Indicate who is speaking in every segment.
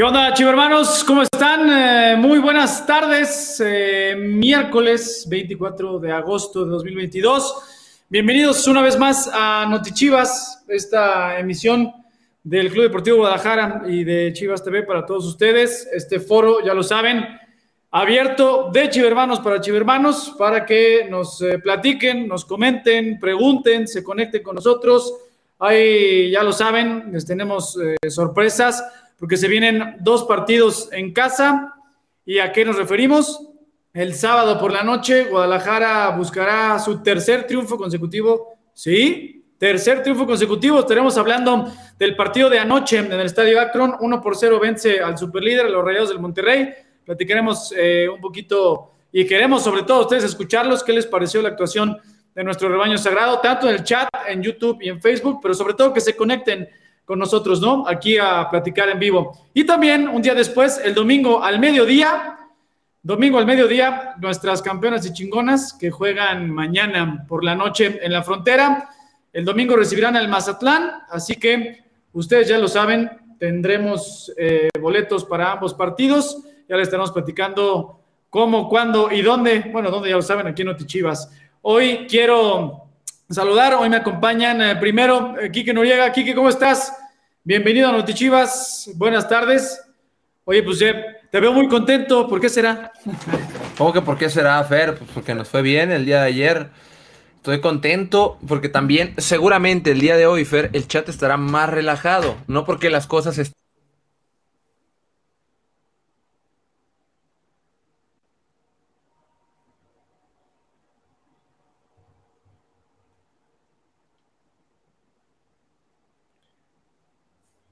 Speaker 1: ¿Qué onda, chivermanos? ¿Cómo están? Eh, muy buenas tardes. Eh, miércoles 24 de agosto de 2022. Bienvenidos una vez más a Notichivas, esta emisión del Club Deportivo Guadalajara y de Chivas TV para todos ustedes. Este foro, ya lo saben, abierto de chivermanos para chivermanos para que nos eh, platiquen, nos comenten, pregunten, se conecten con nosotros. Ahí, ya lo saben, les tenemos sorpresas porque se vienen dos partidos en casa. ¿Y a qué nos referimos? El sábado por la noche, Guadalajara buscará su tercer triunfo consecutivo. ¿Sí? Tercer triunfo consecutivo. Estaremos hablando del partido de anoche en el Estadio Akron. 1 por 0 vence al superlíder, los Rayados del Monterrey. Platicaremos eh, un poquito y queremos sobre todo a ustedes escucharlos. ¿Qué les pareció la actuación de nuestro rebaño sagrado? Tanto en el chat, en YouTube y en Facebook, pero sobre todo que se conecten con nosotros, ¿no? Aquí a platicar en vivo. Y también un día después, el domingo al mediodía, domingo al mediodía, nuestras campeonas y chingonas que juegan mañana por la noche en la frontera. El domingo recibirán al Mazatlán, así que ustedes ya lo saben, tendremos eh, boletos para ambos partidos. Ya les estaremos platicando cómo, cuándo y dónde. Bueno, dónde ya lo saben, aquí en Notichivas. Hoy quiero saludar, hoy me acompañan eh, primero eh, Quique Noriega. Quique, ¿cómo estás? Bienvenido a Notichivas, buenas tardes. Oye, pues te veo muy contento, ¿por qué será?
Speaker 2: ¿Cómo que por qué será, Fer? Pues porque nos fue bien el día de ayer. Estoy contento porque también seguramente el día de hoy, Fer, el chat estará más relajado, no porque las cosas estén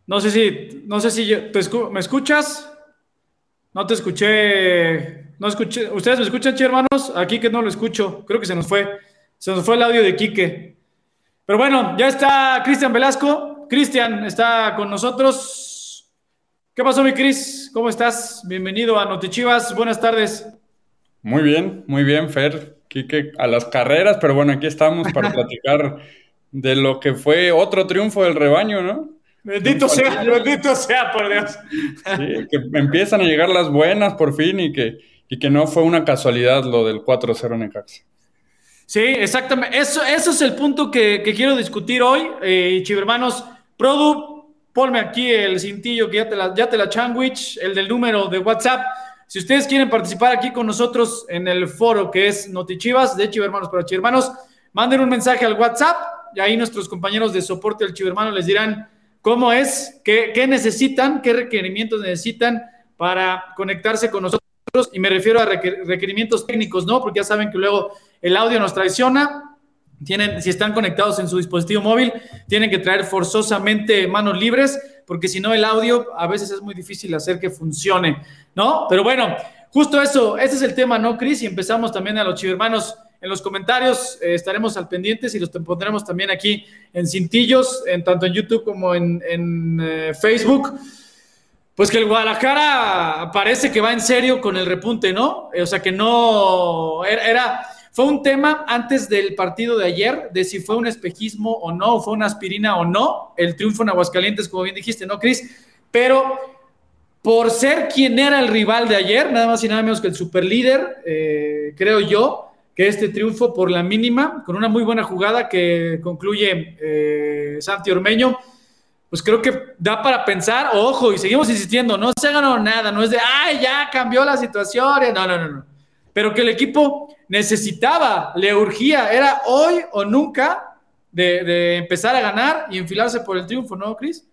Speaker 1: No sé si, no sé si me escuchas. No te escuché. No escuché. ¿Ustedes me escuchan, hermanos? Aquí que no lo escucho. Creo que se nos fue. Se nos fue el audio de Quique. Pero bueno, ya está Cristian Velasco. Cristian está con nosotros. ¿Qué pasó, mi Cris? ¿Cómo estás? Bienvenido a Notichivas. Buenas tardes.
Speaker 3: Muy bien, muy bien, Fer. Quique a las carreras, pero bueno, aquí estamos para platicar de lo que fue otro triunfo del rebaño, ¿no?
Speaker 1: Bendito sea, bendito sea, por Dios.
Speaker 3: Sí, que empiezan a llegar las buenas por fin y que, y que no fue una casualidad lo del 4-0 Necaxa.
Speaker 1: Sí, exactamente. Eso, eso es el punto que, quiero discutir hoy. Eh, Chivermanos, Produ, ponme aquí el cintillo que ya te la, ya te la chanwich, el del número de WhatsApp. Si ustedes quieren participar aquí con nosotros en el foro que es Notichivas, de Chivermanos para Chivermanos, manden un mensaje al WhatsApp y ahí nuestros compañeros de soporte al Chivermano les dirán cómo es, qué, necesitan, qué requerimientos necesitan para conectarse con nosotros. Y me refiero a requerimientos técnicos, ¿no? Porque ya saben que luego el audio nos traiciona. Tienen, si están conectados en su dispositivo móvil, tienen que traer forzosamente manos libres, porque si no el audio a veces es muy difícil hacer que funcione, ¿no? Pero bueno, justo eso, ese es el tema, ¿no, Cris? Y empezamos también a los chivermanos en los comentarios eh, estaremos al pendiente y los pondremos también aquí en cintillos, en, tanto en YouTube como en, eh, Facebook. Pues que el Guadalajara parece que va en serio con el repunte, ¿no? O sea que no era, fue un tema antes del partido de ayer, de si fue un espejismo o no, fue una aspirina o no, el triunfo en Aguascalientes, como bien dijiste, ¿no, Cris? Pero por ser quien era el rival de ayer, nada más y nada menos que el superlíder, eh, creo yo, que este triunfo por la mínima, con una muy buena jugada que concluye eh, Santi Ormeño, pues creo que da para pensar, ojo, y seguimos insistiendo, no se ha ganado nada, no es de, ay, ya cambió la situación, no, no, no, no, pero que el equipo necesitaba, le urgía, era hoy o nunca de, de empezar a ganar y enfilarse por el triunfo, ¿no, Cris?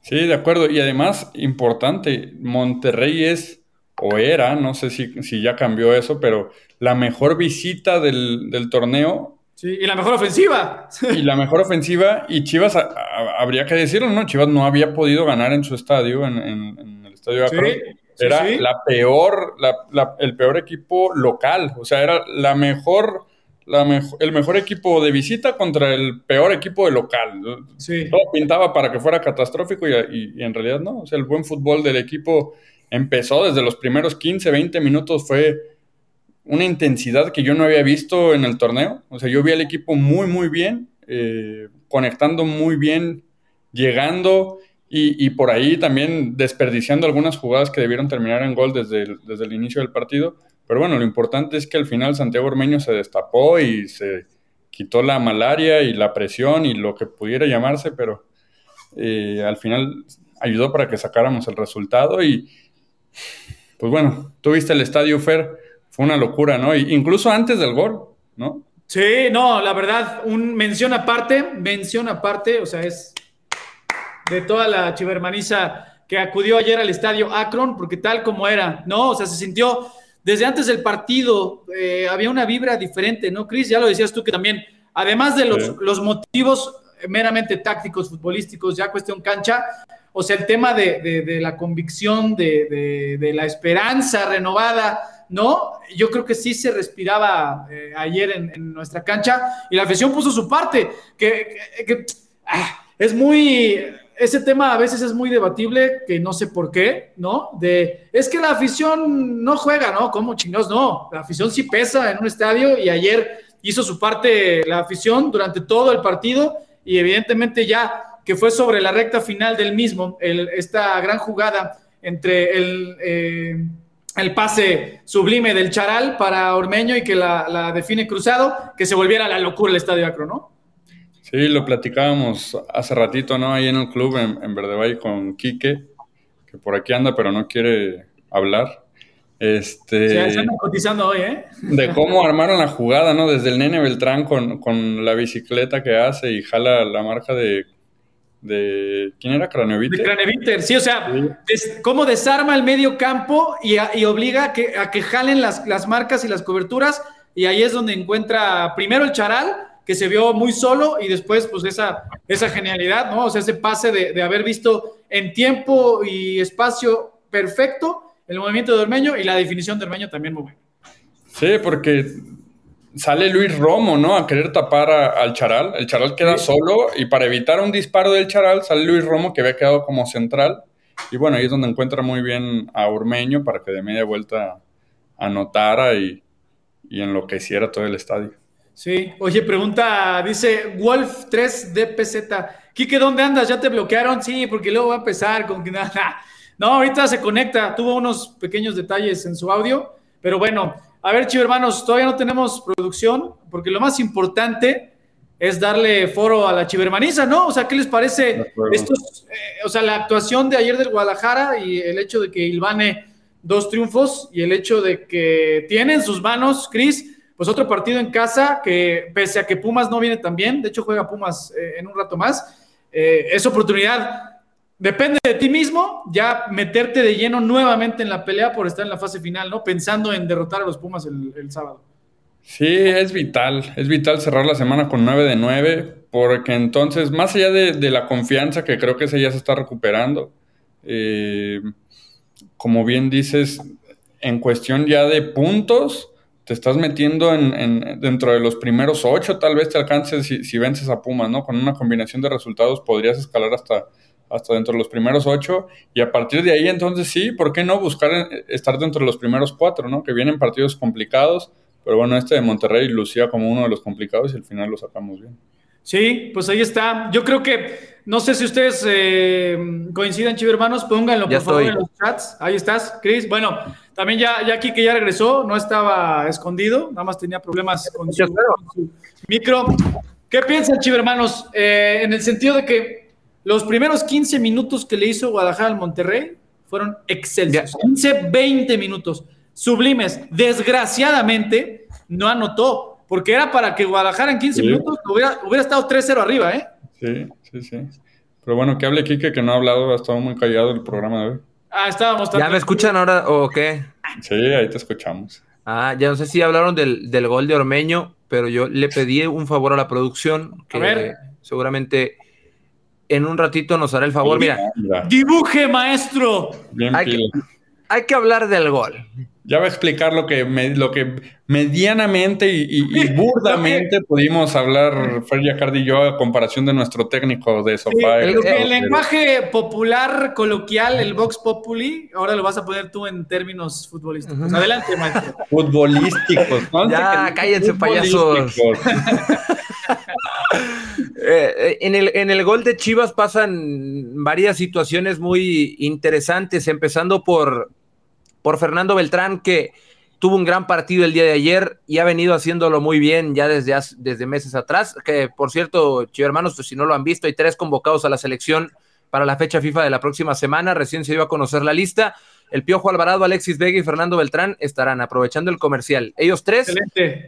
Speaker 3: Sí, de acuerdo, y además, importante, Monterrey es o era, no sé si, si ya cambió eso, pero la mejor visita del, torneo.
Speaker 1: Sí, y la mejor ofensiva.
Speaker 3: Y la mejor ofensiva, y Chivas, habría que decirlo, ¿no? Chivas no había podido ganar en su estadio, en, el estadio Akron. era la peor, el peor equipo local, o sea, era la mejor, la el mejor equipo de visita contra el peor equipo de local. Todo pintaba para que fuera catastrófico y, y en realidad no, o sea, el buen fútbol del equipo empezó desde los primeros 15, 20 minutos, fue una intensidad que yo no había visto en el torneo. O sea, yo vi al equipo muy, muy bien, eh, conectando muy bien, llegando y, por ahí también desperdiciando algunas jugadas que debieron terminar en gol desde el, desde el inicio del partido. Pero bueno, lo importante es que al final Santiago Ormeño se destapó y se quitó la malaria y la presión y lo que pudiera llamarse, pero eh, al final ayudó para que sacáramos el resultado y pues bueno, tuviste el estadio Fer, fue una locura, ¿no? incluso antes del gol, ¿no?
Speaker 1: Sí, no, la verdad, un mención aparte, mención aparte, o sea, es de toda la chivermaniza que acudió ayer al estadio Akron, porque tal como era, ¿no? O sea, se sintió desde antes del partido, eh, había una vibra diferente, ¿no, Cris? Ya lo decías tú que también, además de los, los motivos meramente tácticos, futbolísticos, ya cuestión cancha, o sea, el tema de, de, la convicción, de, de, la esperanza renovada, ¿no? Yo creo que sí se respiraba eh, ayer en, nuestra cancha y la afición puso su parte, que, ah, es muy, ese tema a veces es muy debatible, que no sé por qué, ¿no? De, es que la afición no juega, ¿no? ¿Cómo chingados? No, la afición sí pesa en un estadio y ayer hizo su parte la afición durante todo el partido y evidentemente ya que fue sobre la recta final del mismo, esta gran jugada entre el, eh, el pase sublime del Charal para Ormeño y que la, la define cruzado, que se volviera la locura el estadio Acro, ¿no?
Speaker 3: Sí, lo platicábamos hace ratito, ¿no? Ahí en el club en, en Verde con Quique, que por aquí anda, pero no quiere hablar. Este,
Speaker 1: se están cotizando hoy, ¿eh?
Speaker 3: De cómo armaron la jugada, ¿no? Desde el nene Beltrán con, con la bicicleta que hace y jala la marca de. De ¿Quién era? Craneviter.
Speaker 1: De Craneviter, sí, o sea, cómo desarma el medio campo y, y obliga a que, a que jalen las, las marcas y las coberturas. Y ahí es donde encuentra primero el charal que se vio muy solo y después pues esa, esa genialidad, ¿no? O sea, ese pase de, haber visto en tiempo y espacio perfecto el movimiento de Ormeño y la definición de Ormeño también muy buena.
Speaker 3: Sí, porque sale Luis Romo, ¿no? A querer tapar al Charal. El Charal queda solo y para evitar un disparo del Charal sale Luis Romo que había quedado como central. Y bueno, ahí es donde encuentra muy bien a Ormeño para que de media vuelta anotara y, y enloqueciera todo el estadio.
Speaker 1: Sí, oye, pregunta, dice Wolf 3 DPZ. Quique, ¿dónde andas? ¿Ya te bloquearon? Sí, porque luego va a empezar con que nada. No, ahorita se conecta, tuvo unos pequeños detalles en su audio, pero bueno, a ver, chivo hermanos, todavía no tenemos producción, porque lo más importante es darle foro a la chivermaniza, ¿no? O sea, ¿qué les parece estos, eh, o sea, la actuación de ayer del Guadalajara y el hecho de que Ilvane dos triunfos y el hecho de que tiene en sus manos, Cris, pues otro partido en casa que pese a que Pumas no viene tan bien, de hecho juega Pumas eh, en un rato más, eh, es oportunidad. Depende de ti mismo ya meterte de lleno nuevamente en la pelea por estar en la fase final, ¿no? Pensando en derrotar a los Pumas el, sábado.
Speaker 3: Sí, es vital, es vital cerrar la semana con 9 de 9, porque entonces, más allá de, la confianza que creo que esa ya se está recuperando, eh, como bien dices, en cuestión ya de puntos, te estás metiendo en, dentro de los primeros ocho, tal vez te alcances si, vences a Pumas, ¿no? Con una combinación de resultados podrías escalar hasta, hasta dentro de los primeros ocho y a partir de ahí entonces sí, ¿por qué no buscar eh, estar dentro de los primeros cuatro, ¿no? Que vienen partidos complicados, pero bueno, este de Monterrey lucía como uno de los complicados y al final lo sacamos bien.
Speaker 1: Sí, pues ahí está. Yo creo que, no sé si ustedes eh, coinciden, chivo hermanos, pónganlo por favor en los chats. Ahí estás, Cris. Bueno, también ya, ya aquí que ya regresó, no estaba escondido, nada más tenía problemas con su, micro. ¿Qué piensan, chivo hermanos? Eh, en el sentido de que los primeros 15 minutos que le hizo Guadalajara al Monterrey fueron excelsos. 15, 20 minutos, sublimes. Desgraciadamente, no anotó porque era para que Guadalajara en 15 minutos hubiera, estado 3-0 arriba, ¿eh?
Speaker 3: Sí, sí, sí. Pero bueno, que hable Kike, que no ha hablado, ha estado muy callado el programa de hoy.
Speaker 1: Ah, estábamos
Speaker 2: ¿Ya me escuchan ahora o qué?
Speaker 3: Sí, ahí te escuchamos.
Speaker 2: Ah, ya no sé si hablaron del, gol de Ormeño, pero yo le pedí un favor a la producción, que seguramente en un ratito nos hará el favor. Mira,
Speaker 1: dibuje, maestro.
Speaker 2: Bien hay, hay que hablar del gol.
Speaker 3: Ya va a explicar lo que, lo que medianamente y, burdamente pudimos hablar Fer Yacardi y yo a comparación de nuestro técnico de sofá.
Speaker 1: el, lenguaje popular, coloquial, el Vox Populi, ahora lo vas a poner tú en términos futbolísticos. Adelante, maestro.
Speaker 3: Futbolísticos.
Speaker 2: Ya, cállense, payasos. Eh, en, el, en el gol de Chivas pasan varias situaciones muy interesantes, empezando por, por Fernando Beltrán, que tuvo un gran partido el día de ayer y ha venido haciéndolo muy bien ya desde, desde meses atrás. Que por cierto, chicos hermanos, pues, si no lo han visto, hay tres convocados a la selección para la fecha FIFA de la próxima semana. Recién se dio a conocer la lista. El Piojo Alvarado, Alexis Vega y Fernando Beltrán estarán aprovechando el comercial. Ellos tres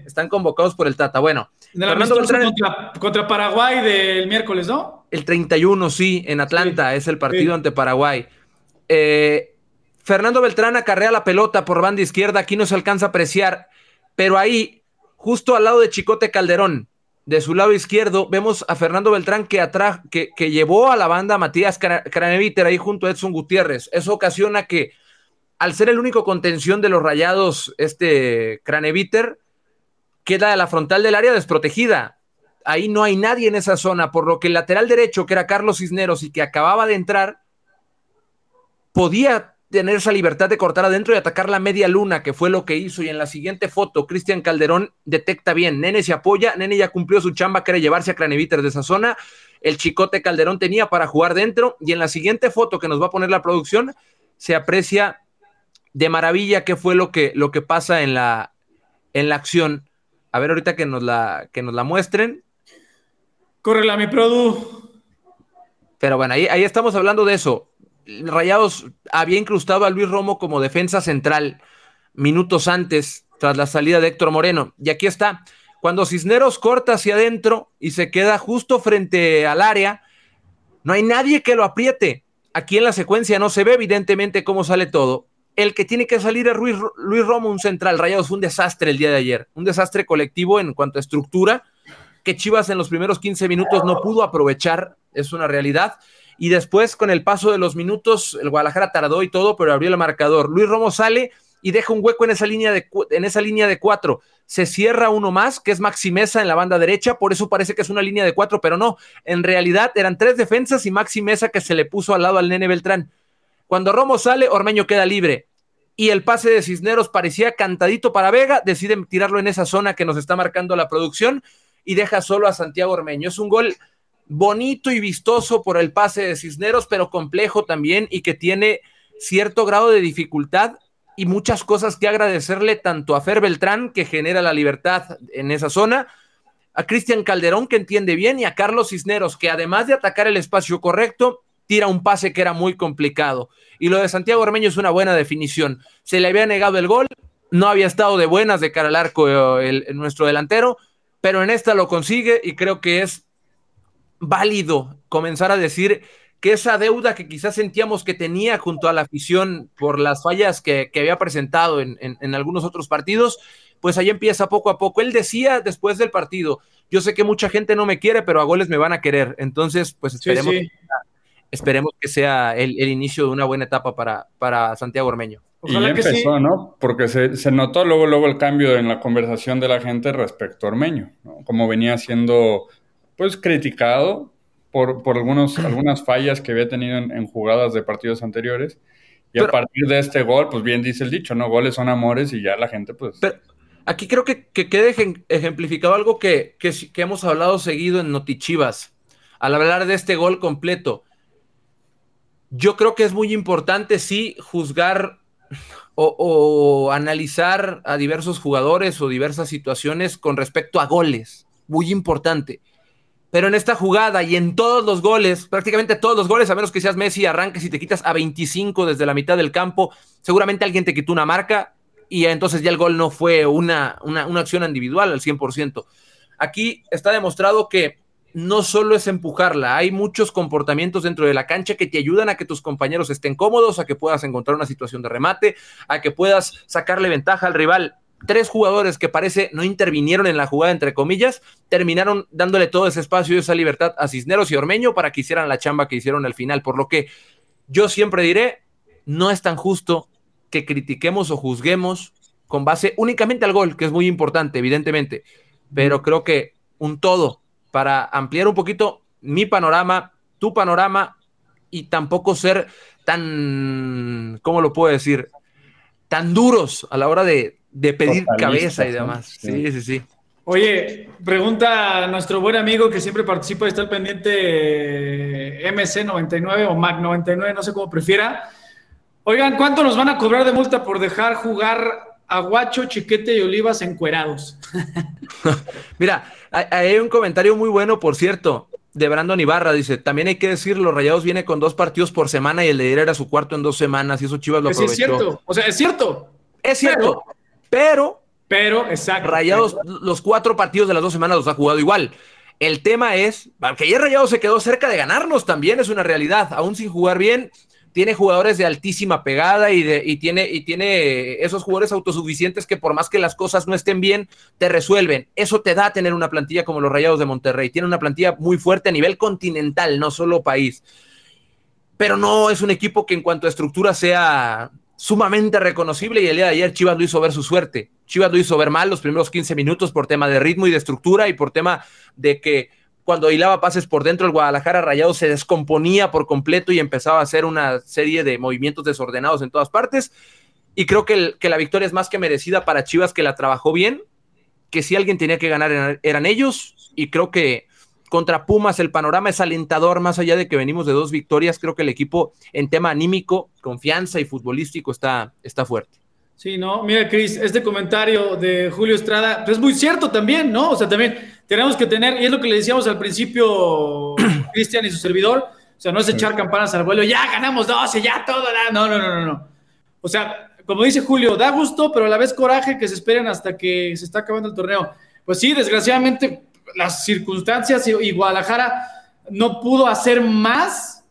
Speaker 2: están convocados por el Tata. Bueno,
Speaker 1: Fernando Beltrán, contra, Paraguay del miércoles, ¿no?
Speaker 2: El 31, sí, en Atlanta es el partido ante Paraguay. Eh, Fernando Beltrán acarrea la pelota por banda izquierda, aquí no se alcanza a apreciar, pero ahí, justo al lado de Chicote Calderón, de su lado izquierdo, vemos a Fernando Beltrán que, que, que llevó a la banda a Matías Craneviter ahí junto a Edson Gutiérrez. Eso ocasiona que, al ser el único contención de los rayados, este Craneviter, queda a la frontal del área desprotegida. Ahí no hay nadie en esa zona, por lo que el lateral derecho, que era Carlos Cisneros y que acababa de entrar, podía tener esa libertad de cortar adentro y atacar la media luna, que fue lo que hizo. Y en la siguiente foto, Cristian Calderón detecta bien. Nene se apoya, Nene ya cumplió su chamba, quiere llevarse a Craneviter de esa zona. El chicote Calderón tenía para jugar dentro. Y en la siguiente foto que nos va a poner la producción, se aprecia de maravilla qué fue lo que, lo que pasa en la, en la acción. A ver, ahorita que nos la, que nos la muestren.
Speaker 1: Córrela, mi produ.
Speaker 2: Pero bueno, ahí, ahí estamos hablando de eso. Rayados había incrustado a Luis Romo como defensa central minutos antes, tras la salida de Héctor Moreno. Y aquí está, cuando Cisneros corta hacia adentro y se queda justo frente al área, no hay nadie que lo apriete. Aquí en la secuencia no se ve evidentemente cómo sale todo. El que tiene que salir es Luis, Luis Romo, un central. Rayados fue un desastre el día de ayer, un desastre colectivo en cuanto a estructura, que Chivas en los primeros 15 minutos no pudo aprovechar, es una realidad y después con el paso de los minutos el Guadalajara tardó y todo, pero abrió el marcador. Luis Romo sale y deja un hueco en esa línea de, en esa línea de cuatro. Se cierra uno más, que es Maxi Mesa en la banda derecha, por eso parece que es una línea de cuatro, pero no. En realidad eran tres defensas y Maxi Mesa que se le puso al lado al nene Beltrán. Cuando Romo sale, Ormeño queda libre. Y el pase de Cisneros parecía cantadito para Vega, deciden tirarlo en esa zona que nos está marcando la producción y deja solo a Santiago Ormeño. Es un gol bonito y vistoso por el pase de Cisneros, pero complejo también y que tiene cierto grado de dificultad y muchas cosas que agradecerle tanto a Fer Beltrán, que genera la libertad en esa zona, a Cristian Calderón, que entiende bien, y a Carlos Cisneros, que además de atacar el espacio correcto, tira un pase que era muy complicado. Y lo de Santiago Ormeño es una buena definición. Se le había negado el gol, no había estado de buenas de cara al arco el, nuestro delantero, pero en esta lo consigue y creo que es válido comenzar a decir que esa deuda que quizás sentíamos que tenía junto a la afición por las fallas que, había presentado en, algunos otros partidos, pues ahí empieza poco a poco. Él decía después del partido, yo sé que mucha gente no me quiere, pero a goles me van a querer. Entonces, pues esperemos, Que, esperemos que sea el, inicio de una buena etapa para, para Santiago Ormeño.
Speaker 3: y empezó, ¿no? Porque se, notó luego, luego el cambio en la conversación de la gente respecto a Ormeño, Como venía siendo pues criticado por, por algunos, algunas fallas que había tenido en, jugadas de partidos anteriores. Y a partir de este gol, pues bien dice el dicho, ¿no? Goles son amores y ya la gente, pues.
Speaker 2: Pero aquí creo que, que quede ejemplificado algo que, que, que, hemos hablado seguido en Notichivas. Al hablar de este gol completo, yo creo que es muy importante, sí, juzgar o, analizar a diversos jugadores o diversas situaciones con respecto a goles. Muy importante pero en esta jugada y en todos los goles, prácticamente todos los goles, a menos que seas Messi, arranques y te quitas a 25 desde la mitad del campo, seguramente alguien te quitó una marca y entonces ya el gol no fue una, una, una acción individual al 100%. Aquí está demostrado que no solo es empujarla, hay muchos comportamientos dentro de la cancha que te ayudan a que tus compañeros estén cómodos, a que puedas encontrar una situación de remate, a que puedas sacarle ventaja al rival tres jugadores que parece no intervinieron en la jugada, entre comillas, terminaron dándole todo ese espacio y esa libertad a Cisneros y Ormeño para que hicieran la chamba que hicieron al final. Por lo que yo siempre diré, no es tan justo que critiquemos o juzguemos con base únicamente al gol, que es muy importante, evidentemente, pero creo que un todo para ampliar un poquito mi panorama, tu panorama y tampoco ser tan, ¿cómo lo puedo decir? Tan duros a la hora de, de pedir cabeza y demás. Sí, sí, sí.
Speaker 1: Oye, pregunta a nuestro buen amigo que siempre participa y está al pendiente MC99 o MAC99, no sé cómo prefiera. Oigan, ¿cuánto nos van a cobrar de multa por dejar jugar a Guacho, Chiquete y Olivas encuerados?
Speaker 2: Mira, hay, un comentario muy bueno, por cierto, de Brandon Ibarra. Dice, también hay que decir, los Rayados viene con dos partidos por semana y el de ayer era su cuarto en dos semanas y eso Chivas lo aprovechó.
Speaker 1: es cierto, o sea, es cierto.
Speaker 2: Es cierto, pero
Speaker 1: pero, exacto.
Speaker 2: Rayados, los cuatro partidos de las dos semanas los ha jugado igual. El tema es, que ayer Rayados se quedó cerca de ganarnos también, es una realidad. Aún sin jugar bien, tiene jugadores de altísima pegada y, tiene, tiene esos jugadores autosuficientes que por más que las cosas no estén bien, te resuelven. Eso te da tener una plantilla como los Rayados de Monterrey. Tiene una plantilla muy fuerte a nivel continental, no solo país. Pero no es un equipo que en cuanto a estructura sea sumamente reconocible y el día de ayer Chivas lo hizo ver su suerte. Chivas lo hizo ver mal los primeros 15 minutos por tema de ritmo y de estructura y por tema de que cuando hilaba pases por dentro el Guadalajara Rayado se descomponía por completo y empezaba a hacer una serie de movimientos desordenados en todas partes. Y creo que, que la victoria es más que merecida para Chivas que la trabajó bien, que si alguien tenía que ganar eran ellos y creo que contra Pumas el panorama es alentador, más allá de que venimos de dos victorias, creo que el equipo en tema anímico, confianza y futbolístico está, está fuerte.
Speaker 1: Sí, no, mira, Cris, este comentario de Julio Estrada pues es muy cierto también, ¿no? O sea, también tenemos que tener, y es lo que le decíamos al principio, Cristian y su servidor, o sea, no es echar campanas al vuelo, ya ganamos 12, ya todo, no, no, no, no, no. O sea, como dice Julio, da gusto, pero a la vez coraje que se esperen hasta que se está acabando el torneo. Pues sí, desgraciadamente, las circunstancias y, Guadalajara no pudo hacer más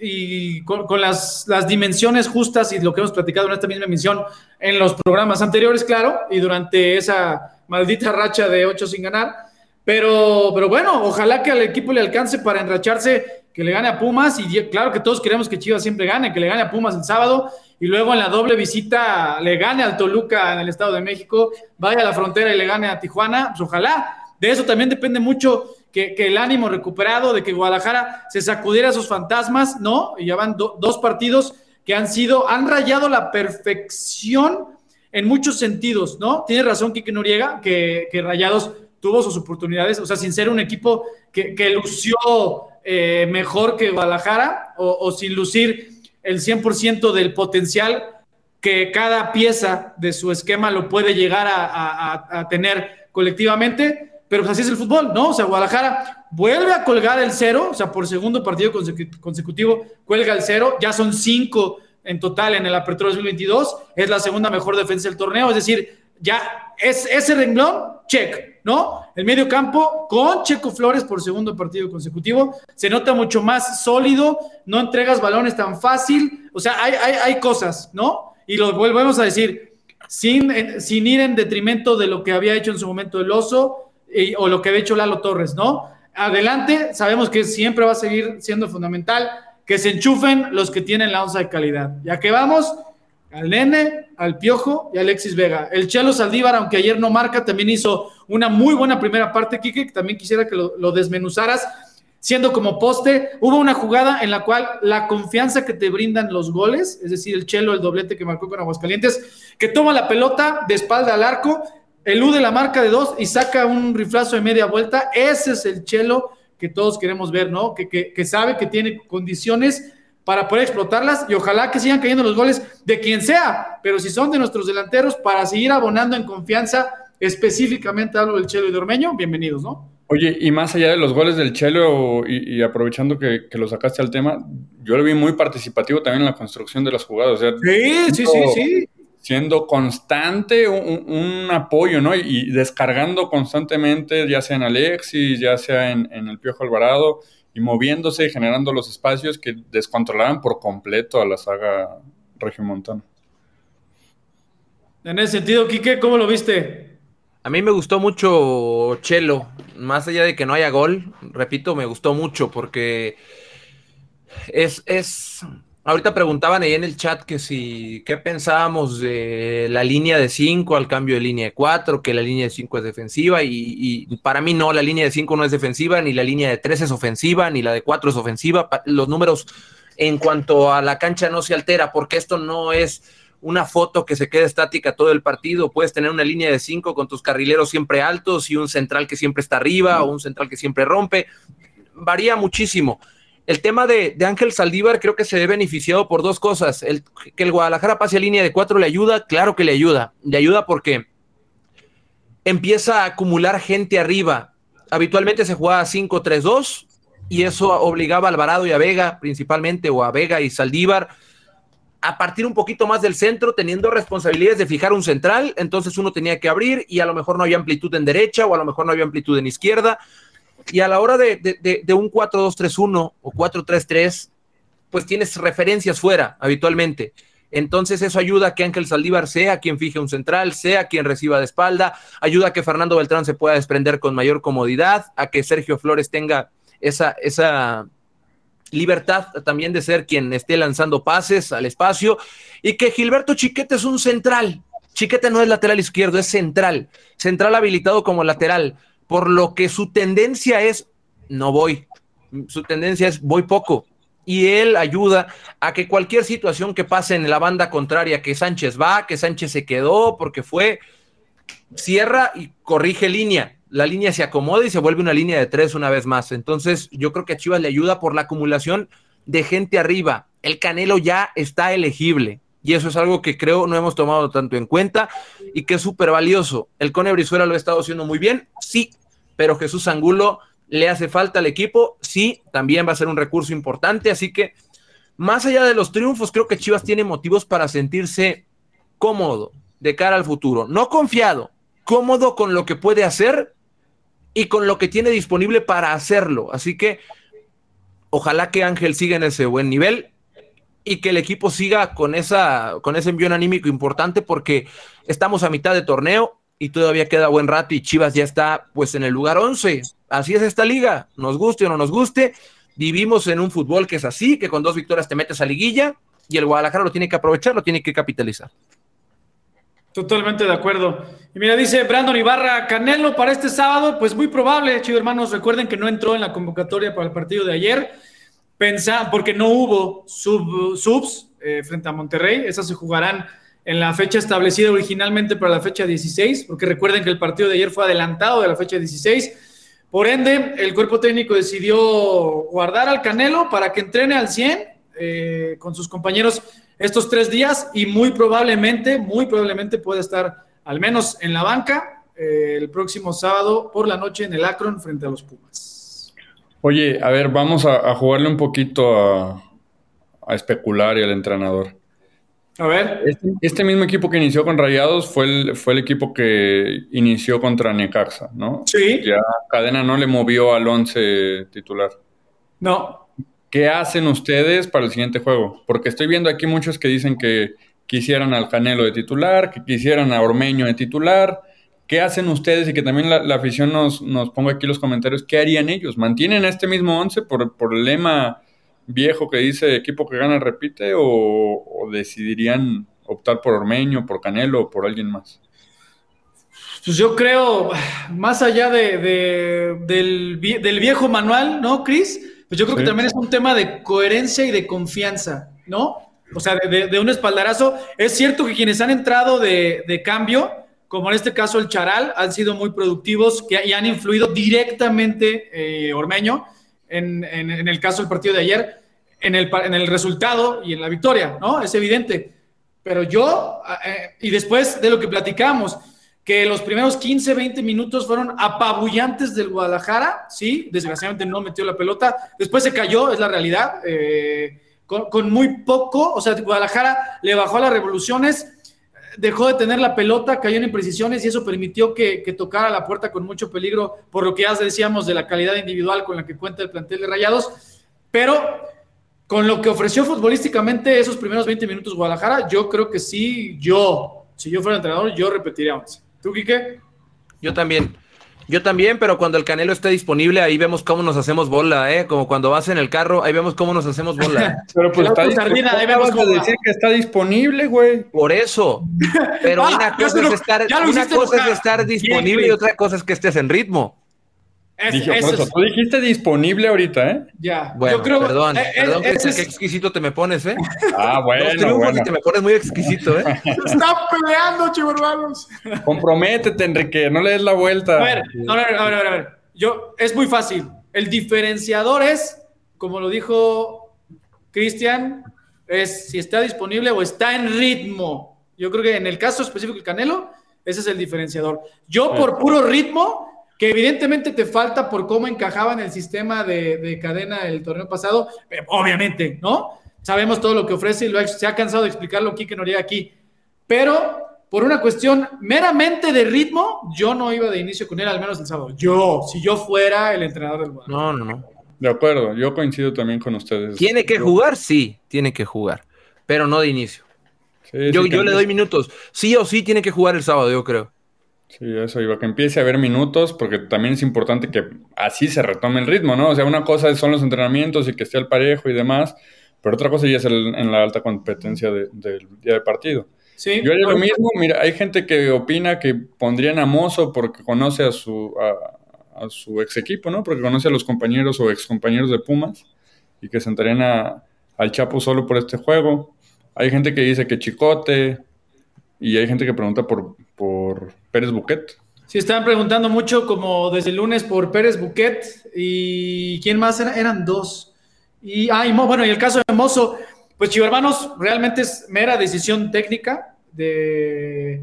Speaker 1: y con, las, las, dimensiones justas y lo que hemos platicado en esta misma emisión en los programas anteriores, claro, y durante esa maldita racha de ocho sin ganar. Pero, pero bueno, ojalá que al equipo le alcance para enracharse, que le gane a Pumas y claro que todos queremos que Chivas siempre gane, que le gane a Pumas el sábado y luego en la doble visita le gane al Toluca en el Estado de México, vaya a la frontera y le gane a Tijuana, pues ojalá, de eso también depende mucho que, el ánimo recuperado, de que Guadalajara se sacudiera esos fantasmas, ¿no? Y ya van dos partidos que han sido, han rayado la perfección en muchos sentidos, ¿no? Tiene razón Kike Noriega, que, que Rayados tuvo sus oportunidades, o sea, sin ser un equipo que, lució eh, mejor que Guadalajara o, sin lucir el 100% del potencial que cada pieza de su esquema lo puede llegar a tener colectivamente, pero así es el fútbol, ¿no? O sea, Guadalajara vuelve a colgar el cero, o sea, por segundo partido consecutivo cuelga el cero, ya son cinco en total en el Apertura 2022, es la segunda mejor defensa del torneo, es decir, ya es ese renglón, check, ¿no? El medio campo con Checo Flores por segundo partido consecutivo, se nota mucho más sólido, no entregas balones tan fácil, o sea, hay, hay, hay cosas, ¿no? Y lo volvemos a decir, sin, sin ir en detrimento de lo que había hecho en su momento el oso, o lo que ha hecho Lalo Torres, ¿no? Adelante, sabemos que siempre va a seguir siendo fundamental que se enchufen los que tienen la onza de calidad. Ya que vamos, al Nene, al Piojo y a Alexis Vega. El Chelo Saldívar, aunque ayer no marca, también hizo una muy buena primera parte, Kike, que también quisiera que lo, desmenuzaras, siendo como poste. Hubo una jugada en la cual la confianza que te brindan los goles, es decir, el Chelo, el doblete que marcó con Aguascalientes, que toma la pelota de espalda al arco, elude la marca de dos y saca un riflazo de media vuelta. Ese es el chelo que todos queremos ver, ¿no? Que, sabe que tiene condiciones para poder explotarlas y ojalá que sigan cayendo los goles de quien sea, pero si son de nuestros delanteros, para seguir abonando en confianza, específicamente hablo del Chelo y de Ormeño, bienvenidos, ¿no?
Speaker 3: Oye, y más allá de los goles del Chelo y, aprovechando que, lo sacaste al tema, yo lo vi muy participativo también en la construcción de las jugadas.
Speaker 1: sí, sí, sí, sí
Speaker 3: siendo constante un, apoyo, ¿no? Y, descargando constantemente, ya sea en Alexis, ya sea en, el Piojo Alvarado, y moviéndose y generando los espacios que descontrolaban por completo a la saga regiomontana.
Speaker 1: En ese sentido, Quique, ¿cómo lo viste?
Speaker 2: A mí me gustó mucho Chelo, más allá de que no haya gol, repito, me gustó mucho porque es, es Ahorita preguntaban ahí en el chat que si, ¿qué pensábamos de la línea de 5 al cambio de línea de 4? Que la línea de 5 es defensiva y, para mí no, la línea de 5 no es defensiva, ni la línea de 3 es ofensiva, ni la de 4 es ofensiva. Los números en cuanto a la cancha no se altera porque esto no es una foto que se quede estática todo el partido, puedes tener una línea de cinco con tus carrileros siempre altos y un central que siempre está arriba o un central que siempre rompe, varía muchísimo. El tema de, Ángel Saldívar creo que se ve beneficiado por dos cosas. El, que el Guadalajara pase a línea de cuatro le ayuda, claro que le ayuda. Le ayuda porque empieza a acumular gente arriba. Habitualmente se jugaba 5-3-2 y eso obligaba a Alvarado y a Vega principalmente, o a Vega y Saldívar, a partir un poquito más del centro, teniendo responsabilidades de fijar un central. Entonces uno tenía que abrir y a lo mejor no había amplitud en derecha o a lo mejor no había amplitud en izquierda y a la hora de, un 4-2-3-1 o 4-3-3, pues tienes referencias fuera habitualmente. Entonces eso ayuda a que Ángel Saldívar sea quien fije un central, sea quien reciba de espalda, ayuda a que Fernando Beltrán se pueda desprender con mayor comodidad, a que Sergio Flores tenga esa, esa libertad también de ser quien esté lanzando pases al espacio y que Gilberto Chiquete es un central. Chiquete no es lateral izquierdo, es central, central habilitado como lateral por lo que su tendencia es no voy, su tendencia es voy poco. Y él ayuda a que cualquier situación que pase en la banda contraria, que Sánchez va, que Sánchez se quedó porque fue, cierra y corrige línea. La línea se acomoda y se vuelve una línea de tres una vez más. Entonces, yo creo que a Chivas le ayuda por la acumulación de gente arriba. El Canelo ya está elegible. Y eso es algo que creo no hemos tomado tanto en cuenta y que es súper valioso. El Cone Brizuela lo ha estado haciendo muy bien, sí, pero Jesús Angulo le hace falta al equipo, sí, también va a ser un recurso importante, así que más allá de los triunfos, creo que Chivas tiene motivos para sentirse cómodo de cara al futuro, no confiado, cómodo con lo que puede hacer y con lo que tiene disponible para hacerlo, así que ojalá que Ángel siga en ese buen nivel y que el equipo siga con esa con ese envío anímico importante porque estamos a mitad de torneo, y todavía queda buen rato y Chivas ya está pues en el lugar 11. Así es esta liga, nos guste o no nos guste, vivimos en un fútbol que es así, que con dos victorias te metes a liguilla y el Guadalajara lo tiene que aprovechar, lo tiene que capitalizar.
Speaker 1: Totalmente de acuerdo. Y mira, dice Brandon Ibarra, Canelo para este sábado, pues muy probable, chicos hermanos, recuerden que no entró en la convocatoria para el partido de ayer, Pensa, porque no hubo subs eh, frente a Monterrey, esas se jugarán en la fecha establecida originalmente para la fecha 16, porque recuerden que el partido de ayer fue adelantado de la fecha 16. Por ende, el cuerpo técnico decidió guardar al Canelo para que entrene al 100 eh, con sus compañeros estos tres días y muy probablemente, muy probablemente pueda estar al menos en la banca eh, el próximo sábado por la noche en el Akron frente a los Pumas.
Speaker 3: Oye, a ver, vamos a, jugarle un poquito a, a especular y al entrenador.
Speaker 1: A ver.
Speaker 3: Este, este, mismo equipo que inició con Rayados fue el, fue el equipo que inició contra Necaxa, ¿no?
Speaker 1: Sí.
Speaker 3: Ya Cadena no le movió al 11 titular.
Speaker 1: No.
Speaker 3: ¿Qué hacen ustedes para el siguiente juego? Porque estoy viendo aquí muchos que dicen que quisieran al Canelo de titular, que quisieran a Ormeño de titular. ¿Qué hacen ustedes? Y que también la, afición nos, nos, ponga aquí los comentarios. ¿Qué harían ellos? ¿Mantienen a este mismo 11 por, por el lema viejo que dice equipo que gana repite o, decidirían optar por Ormeño, por Canelo o por alguien más?
Speaker 1: Pues yo creo, más allá de, del, viejo manual, ¿no, Cris? Pues yo creo que también es un tema de coherencia y de confianza, ¿no? O sea, de, un espaldarazo. Es cierto que quienes han entrado de, cambio, como en este caso el Charal, han sido muy productivos que, y han influido directamente eh, Ormeño en, el caso del partido de ayer, en el, en el resultado y en la victoria, ¿no? Es evidente. Pero yo, eh, y después de lo que platicamos, que los primeros 15, 20 minutos fueron apabullantes del Guadalajara, sí, desgraciadamente no metió la pelota, después se cayó, es la realidad, eh, con, con, muy poco, o sea, Guadalajara le bajó a las revoluciones, dejó de tener la pelota, cayó en imprecisiones y eso permitió que, tocara la puerta con mucho peligro, por lo que ya decíamos de la calidad individual con la que cuenta el plantel de Rayados. Pero con lo que ofreció futbolísticamente esos primeros 20 minutos Guadalajara, yo creo que sí, yo, si yo fuera entrenador, yo repetiría más. ¿Tú, Quique?
Speaker 2: Yo también. Yo también, pero cuando el Canelo esté disponible, ahí vemos cómo nos hacemos bola, ¿eh? Como cuando vas en el carro, ahí vemos cómo nos hacemos bola.
Speaker 3: pero pues está sardina, ahí vemos cómo decir que está disponible, güey.
Speaker 2: Por eso. Pero una cosa, es estar, una cosa es estar disponible y otra cosa es que estés en ritmo.
Speaker 3: Dije, eso, tú dijiste disponible ahorita, ¿eh?
Speaker 2: Ya. Bueno, yo creo, perdón, eh, perdón, eh, qué exquisito te me pones, ¿eh?
Speaker 3: Ah, bueno, bueno.
Speaker 2: te me pones muy exquisito, ¿eh?
Speaker 1: Se están peleando, chivermanos.
Speaker 3: Comprométete, Enrique, no le des la vuelta.
Speaker 1: A ver, a ver, a ver, a ver. Yo, es muy fácil. El diferenciador es, como lo dijo Cristian, es si está disponible o está en ritmo. Yo creo que en el caso específico del Canelo, ese es el diferenciador. Yo por puro ritmo, que evidentemente te falta por cómo encajaba en el sistema de, cadena el torneo pasado, eh, obviamente, ¿no? Sabemos todo lo que ofrece y lo se ha cansado de explicarlo Quique Noriega aquí. Pero por una cuestión meramente de ritmo, yo no iba de inicio con él, al menos el sábado. Yo, si yo fuera el entrenador del
Speaker 2: Guadalajara. No, no, no.
Speaker 3: De acuerdo, yo coincido también con ustedes.
Speaker 2: ¿Tiene que jugar? Sí, tiene que jugar, pero no de inicio. yo, yo le doy minutos. Sí o sí tiene que jugar el sábado, yo creo.
Speaker 3: Sí, eso iba, que empiece a haber minutos, porque también es importante que así se retome el ritmo, ¿no? O sea, una cosa son los entrenamientos y que esté al parejo y demás, pero otra cosa ya es en la alta competencia del día de partido. Sí, Yo haría lo mismo, mira, hay gente que opina que pondrían a Mozo porque conoce a su, a su ex equipo, ¿no? Porque conoce a los compañeros o ex compañeros de Pumas y que sentarían a, al Chapo solo por este juego. Hay gente que dice que Chicote y hay gente que pregunta por, por Pérez Buquet.
Speaker 1: Sí, estaban preguntando mucho como desde el lunes por Pérez Buquet y ¿quién más? eran dos. Y, ah, bueno, y el caso de Mozo, pues Chivo Hermanos, realmente es mera decisión técnica de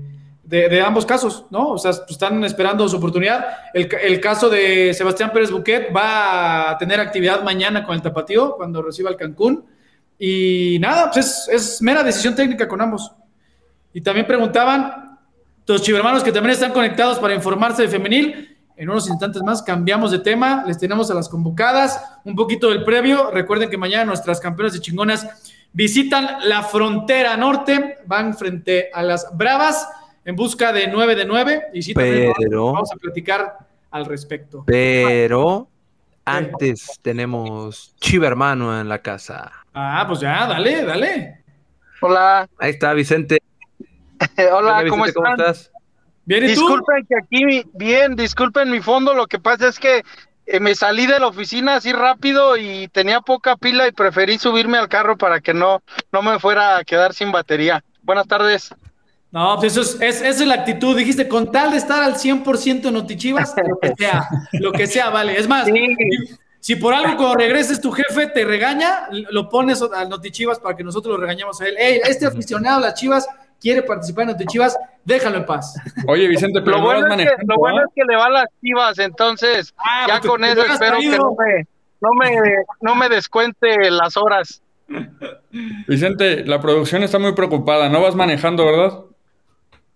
Speaker 1: de, ambos casos, ¿no? O sea, pues, están esperando su oportunidad. El, caso de Sebastián Pérez Buquet va a tener actividad mañana con el Tapatío cuando reciba el Cancún. Y nada, pues es, mera decisión técnica con ambos. Y también preguntaban los chivermanos que también están conectados para informarse de femenil. En unos instantes más cambiamos de tema, les tenemos a las convocadas, un poquito del previo. Recuerden que mañana nuestras campeonas de chingonas visitan la frontera norte, van frente a las Bravas en busca de 9 de 9 y sí, pero, vamos a platicar al respecto.
Speaker 2: Pero antes tenemos Chiva Hermano en la casa.
Speaker 1: Ah, pues ya, dale, dale.
Speaker 4: Hola.
Speaker 2: Ahí está Vicente.
Speaker 4: Hola, ¿cómo, estás? Bien, ¿y disculpen que aquí, bien, disculpen mi fondo, lo que pasa es que eh, me salí de la oficina así rápido y tenía poca pila y preferí subirme al carro para que no, no me fuera a quedar sin batería. Buenas tardes.
Speaker 1: No, pues eso es, esa es la actitud. Dijiste, con tal de estar al 100% Notichivas, lo que sea, lo que sea, vale. Es más, si, por algo cuando regreses tu jefe te regaña, lo pones al Notichivas para que nosotros lo regañemos a él. Hey, este aficionado a las Chivas quiere participar en Notichivas, déjalo en paz.
Speaker 3: Oye, Vicente, pero
Speaker 4: lo bueno, es que, lo bueno es que le va a las Chivas, entonces ah, ya pues con eso espero que no me, no, me, no me descuente las horas.
Speaker 3: Vicente, la producción está muy preocupada. ¿No vas manejando, verdad?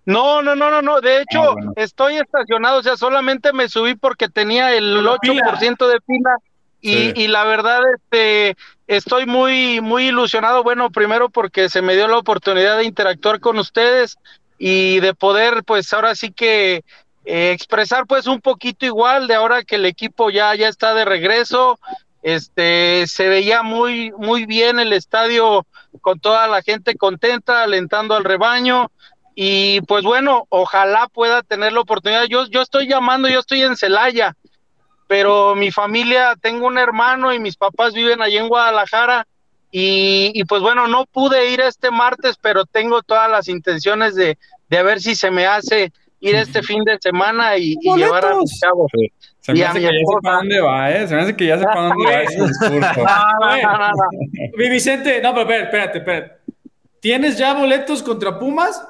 Speaker 4: No, no, no, no, no. De hecho, ah, estoy estacionado, o sea, solamente me subí porque tenía el 8% de pila y, y, la verdad, este, estoy muy, muy ilusionado. Bueno, primero porque se me dio la oportunidad de interactuar con ustedes y de poder, pues, ahora sí que eh, expresar, pues, un poquito igual de ahora que el equipo ya, ya está de regreso. Este, se veía muy, muy bien el estadio con toda la gente contenta, alentando al rebaño y pues bueno, ojalá pueda tener la oportunidad. Yo, yo estoy llamando, yo estoy en Celaya, pero mi familia, tengo un hermano y mis papás viven allí en Guadalajara. Y, pues bueno, no pude ir este martes, pero tengo todas las intenciones de, de ver si se me hace ir este fin de semana y, llevar a mis chavos.
Speaker 3: Se me hace que ya sé para dónde va, ¿eh? Se me hace que ya sé para dónde va ese discurso.
Speaker 1: Mi Vicente, no, pero espérate, espérate. ¿Tienes ya boletos contra Pumas?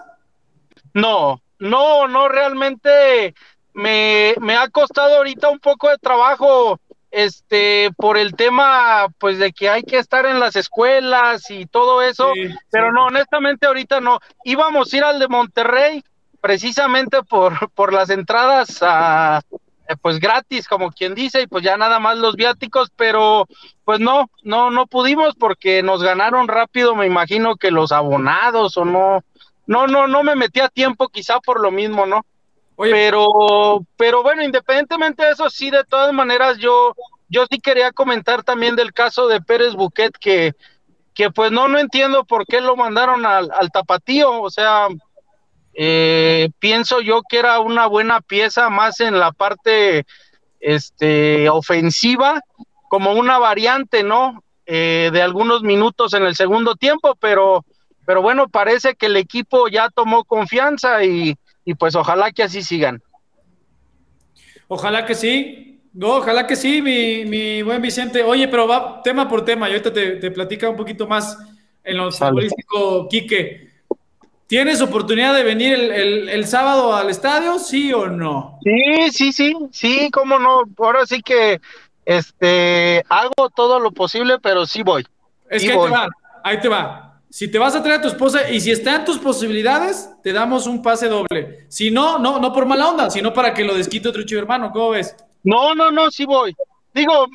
Speaker 4: No, no, no, realmente me, me ha costado ahorita un poco de trabajo este por el tema pues de que hay que estar en las escuelas y todo eso, pero no, honestamente ahorita no. Íbamos a ir al de Monterrey precisamente por por las entradas a eh, pues gratis, como quien dice, y pues ya nada más los viáticos, pero pues no, no no pudimos porque nos ganaron rápido, me imagino que los abonados o no no, no, no me metí a tiempo, quizá por lo mismo, ¿no? Pero, pero bueno, independientemente de eso, sí, de todas maneras, yo, yo sí quería comentar también del caso de Pérez Buquet, que, que pues no, no entiendo por qué lo mandaron al, al tapatío, o sea, eh, pienso yo que era una buena pieza más en la parte este, ofensiva como una variante, ¿no? Eh, de algunos minutos en el segundo tiempo, pero, pero bueno, parece que el equipo ya tomó confianza y, y pues ojalá que así sigan.
Speaker 1: Ojalá que sí, no, ojalá que sí, mi, buen Vicente. Oye, pero va tema por tema, y ahorita te, te platica un poquito más en lo futbolístico, Quique. ¿Tienes oportunidad de venir el, sábado al estadio, sí o no?
Speaker 4: Sí, sí, sí, sí, cómo no. Ahora sí que este hago todo lo posible, pero sí voy.
Speaker 1: Es que ahí te va, ahí te va. Si te vas a traer a tu esposa y si están tus posibilidades, te damos un pase doble. Si no, no, no por mala onda, sino para que lo desquite otro chivo hermano. ¿Cómo ves?
Speaker 4: No, no, no, sí voy. Digo,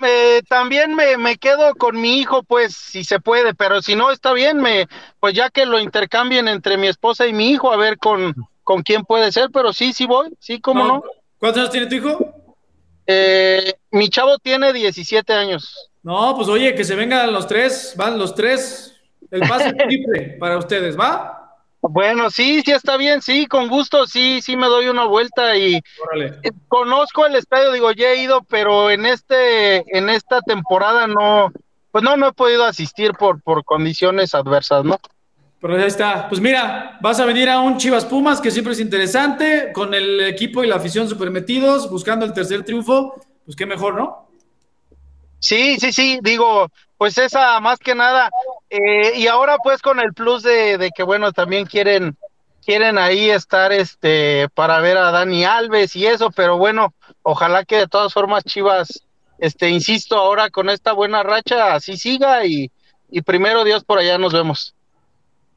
Speaker 4: también me, me, quedo con mi hijo, pues, si se puede, pero si no está bien, me, pues ya que lo intercambien entre mi esposa y mi hijo, a ver con, con quién puede ser, pero sí, sí voy, sí, cómo no.
Speaker 1: ¿Cuántos años tiene tu hijo?
Speaker 4: Eh, mi chavo tiene 17 años.
Speaker 1: No, pues oye, que se vengan los tres, van los tres, el pase triple para ustedes, ¿va?
Speaker 4: Bueno, sí, sí está bien, sí, con gusto, sí, sí me doy una vuelta y eh, conozco el estadio, digo, ya he ido, pero en este, en esta temporada no, pues no, no he podido asistir por, por condiciones adversas, ¿no?
Speaker 1: Pero ya está. Pues mira, vas a venir a un Chivas Pumas, que siempre es interesante, con el equipo y la afición super metidos, buscando el tercer triunfo, pues qué mejor, ¿no?
Speaker 4: Sí, sí, sí, digo, pues esa más que nada, eh, y ahora pues con el plus de, que bueno, también quieren, quieren ahí estar este para ver a Dani Alves y eso, pero bueno, ojalá que de todas formas Chivas, este, insisto, ahora con esta buena racha así siga y, y primero Dios por allá nos vemos.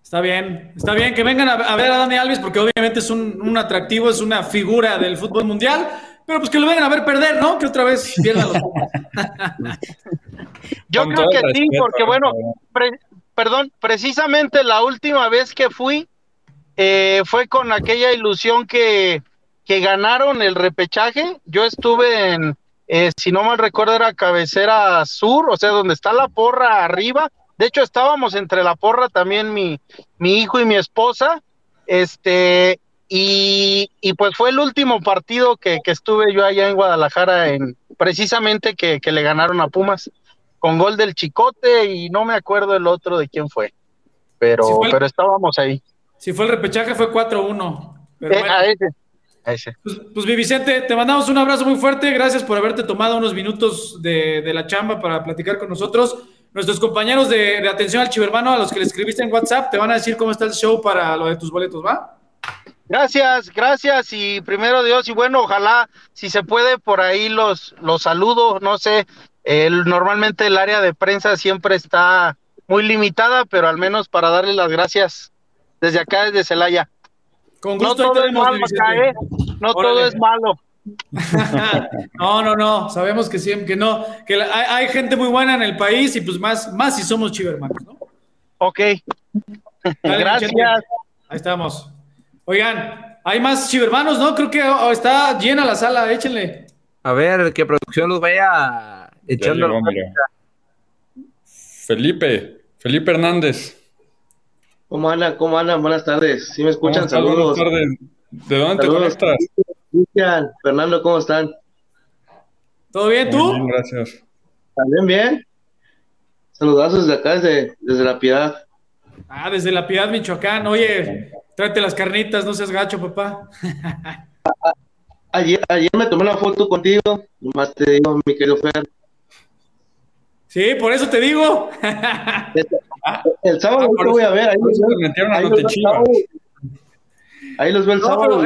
Speaker 1: Está bien, está bien que vengan a, ver a Dani Alves porque obviamente es un, un atractivo, es una figura del fútbol mundial pero pues que lo vengan a ver perder, ¿no? Que otra vez pierdan los
Speaker 4: Yo creo que sí, porque bueno, perdón, precisamente la última vez que fui eh, fue con aquella ilusión que, que ganaron el repechaje. Yo estuve en, eh, si no mal recuerdo, era cabecera sur, o sea, donde está la porra arriba. De hecho, estábamos entre la porra también mi, mi hijo y mi esposa. Este, y, pues fue el último partido que, estuve yo allá en Guadalajara, en, precisamente que, le ganaron a Pumas, con gol del Chicote y no me acuerdo el otro de quién fue, pero, pero estábamos ahí.
Speaker 1: Si fue el repechaje fue 4-1.
Speaker 4: Eh, a ese. A ese.
Speaker 1: Pues, pues, mi Vicente, te mandamos un abrazo muy fuerte. Gracias por haberte tomado unos minutos de, la chamba para platicar con nosotros. Nuestros compañeros de, de atención al chivermano, a los que le escribiste en WhatsApp, te van a decir cómo está el show para lo de tus boletos, ¿va?
Speaker 4: Gracias, gracias y primero Dios y bueno, ojalá si se puede por ahí los, los saludo, no sé, el, normalmente el área de prensa siempre está muy limitada, pero al menos para darle las gracias desde acá, desde Celaya.
Speaker 1: Con gusto no todo es malo ¿eh?
Speaker 4: no todo es malo.
Speaker 1: no, no, no, sabemos que siempre que no, que hay, gente muy buena en el país y pues más, más si somos chivermanos, ¿no?
Speaker 4: Ok. Gracias.
Speaker 1: Ahí estamos. Oigan, hay más chivermanos, ¿no? Creo que oh, está llena la sala, échenle.
Speaker 2: A ver, que producción los vaya echando.
Speaker 3: Felipe, Felipe Hernández.
Speaker 5: ¿Cómo andan? ¿Cómo andan? Buenas tardes. ¿Sí me escuchan? Saludos. Buenas tardes.
Speaker 3: ¿De dónde te conectas?
Speaker 5: Cristian, Fernando, ¿cómo están?
Speaker 1: ¿Todo bien, tú?
Speaker 3: Bien, gracias.
Speaker 5: ¿También bien? Saludazos desde acá, desde, desde La Piedad.
Speaker 1: Ah, desde La Piedad, Michoacán. Oye, Tráete las carnitas, no seas gacho, papá.
Speaker 5: Ayer, ayer me tomé una foto contigo, más te digo, mi querido Fer.
Speaker 1: Sí, por eso te digo.
Speaker 5: el, sábado ah, te voy a ver. Ahí, los, ahí, los veo el sábado.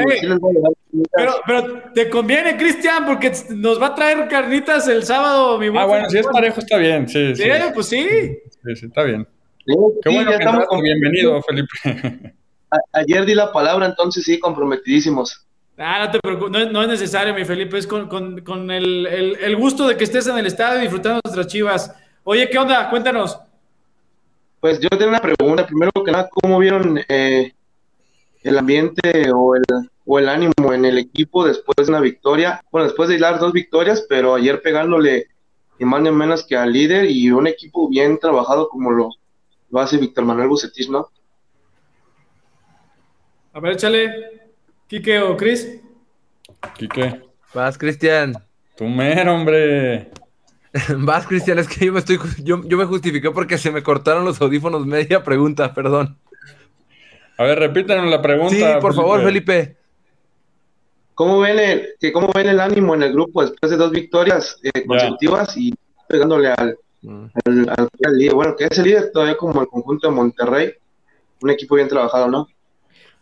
Speaker 1: Pero, pero, te conviene, Cristian, porque nos va a traer carnitas el sábado,
Speaker 3: mi Ah, bueno, si es parejo está bien, sí.
Speaker 1: Sí, pues sí.
Speaker 3: Sí, sí, está bien. Qué bueno que estamos Bienvenido, Felipe.
Speaker 5: ayer di la palabra, entonces sí, comprometidísimos.
Speaker 1: Ah, no te preocupes, no, es necesario, mi Felipe, es con, el, gusto de que estés en el estadio disfrutando nuestras chivas. Oye, ¿qué onda? Cuéntanos.
Speaker 5: Pues yo tengo una pregunta. Primero que nada, ¿cómo vieron eh, el ambiente o el, o el ánimo en el equipo después de una victoria? Bueno, después de dar dos victorias, pero ayer pegándole ni más ni menos que al líder y un equipo bien trabajado como lo, lo hace Víctor Manuel Bucetis, ¿no?
Speaker 1: A ver, échale. Quique o Cris.
Speaker 3: Quique.
Speaker 2: Vas, Cristian.
Speaker 3: Tu mero, hombre.
Speaker 2: Vas, Cristian, es que yo me estoy, yo, yo, me justifiqué porque se me cortaron los audífonos media pregunta, perdón.
Speaker 3: A ver, repítanos la pregunta.
Speaker 2: Sí, por favor, Felipe.
Speaker 5: ¿Cómo ven, el, que cómo ven el ánimo en el grupo después de dos victorias eh, consecutivas y pegándole al, mm. al, al, líder? Bueno, que es el líder todavía como el conjunto de Monterrey, un equipo bien trabajado, ¿no?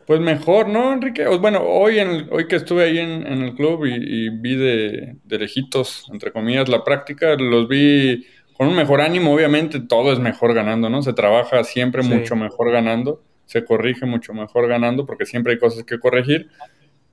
Speaker 3: Pues mejor, ¿no, Enrique? Bueno, hoy, en hoy que estuve ahí en, el club y, vi de, de, lejitos, entre comillas, la práctica, los vi con un mejor ánimo, obviamente todo es mejor ganando, ¿no? Se trabaja siempre mucho mejor ganando, se corrige mucho mejor ganando, porque siempre hay cosas que corregir,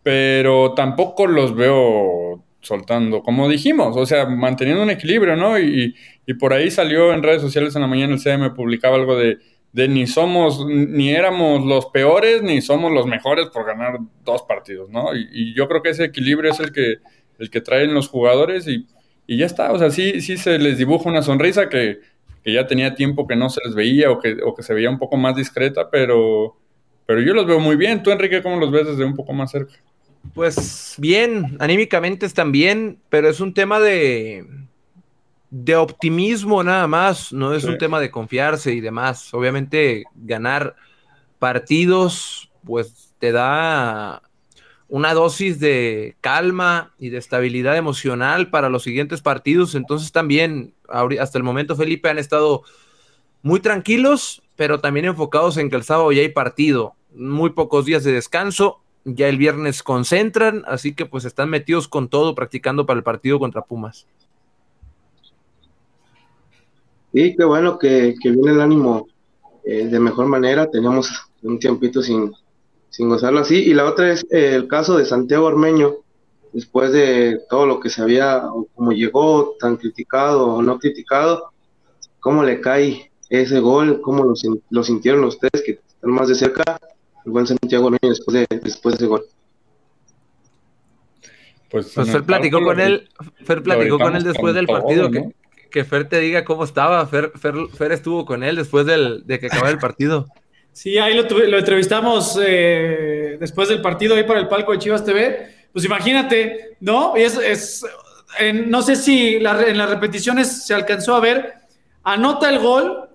Speaker 3: pero tampoco los veo soltando, como dijimos, o sea, manteniendo un equilibrio, ¿no? Y, y por ahí salió en redes sociales en la mañana el CM publicaba algo de de ni somos, ni éramos los peores, ni somos los mejores por ganar dos partidos, ¿no? Y, yo creo que ese equilibrio es el que, el que traen los jugadores y, ya está, o sea, sí, sí se les dibuja una sonrisa que, ya tenía tiempo que no se les veía o que, o que se veía un poco más discreta, pero, pero yo los veo muy bien. ¿Tú, Enrique, cómo los ves desde un poco más cerca?
Speaker 2: Pues bien, anímicamente están bien, pero es un tema de, de optimismo nada más, no es un tema de confiarse y demás. Obviamente ganar partidos pues te da una dosis de calma y de estabilidad emocional para los siguientes partidos. Entonces también hasta el momento Felipe han estado muy tranquilos, pero también enfocados en que el sábado ya hay partido. Muy pocos días de descanso, ya el viernes concentran, así que pues están metidos con todo practicando para el partido contra Pumas.
Speaker 5: Y qué bueno que, viene el ánimo eh, de mejor manera. Teníamos un tiempito sin, sin gozarlo así. Y la otra es eh, el caso de Santiago Ormeño, después de todo lo que se había, o como llegó, tan criticado o no criticado, cómo le cae ese gol, cómo lo, lo sintieron ustedes que están más de cerca, el buen Santiago Ormeño después de, después de ese gol.
Speaker 2: Pues, pues Fer platicó con él, Fer platicó con él después del partido que, que Fer te diga cómo estaba. Fer, Fer, estuvo con él después del, de que acabara el partido.
Speaker 1: Sí, ahí lo, lo entrevistamos eh, después del partido ahí para el palco de Chivas TV. Pues imagínate, ¿no? Es, es no sé si en las repeticiones se alcanzó a ver. Anota el gol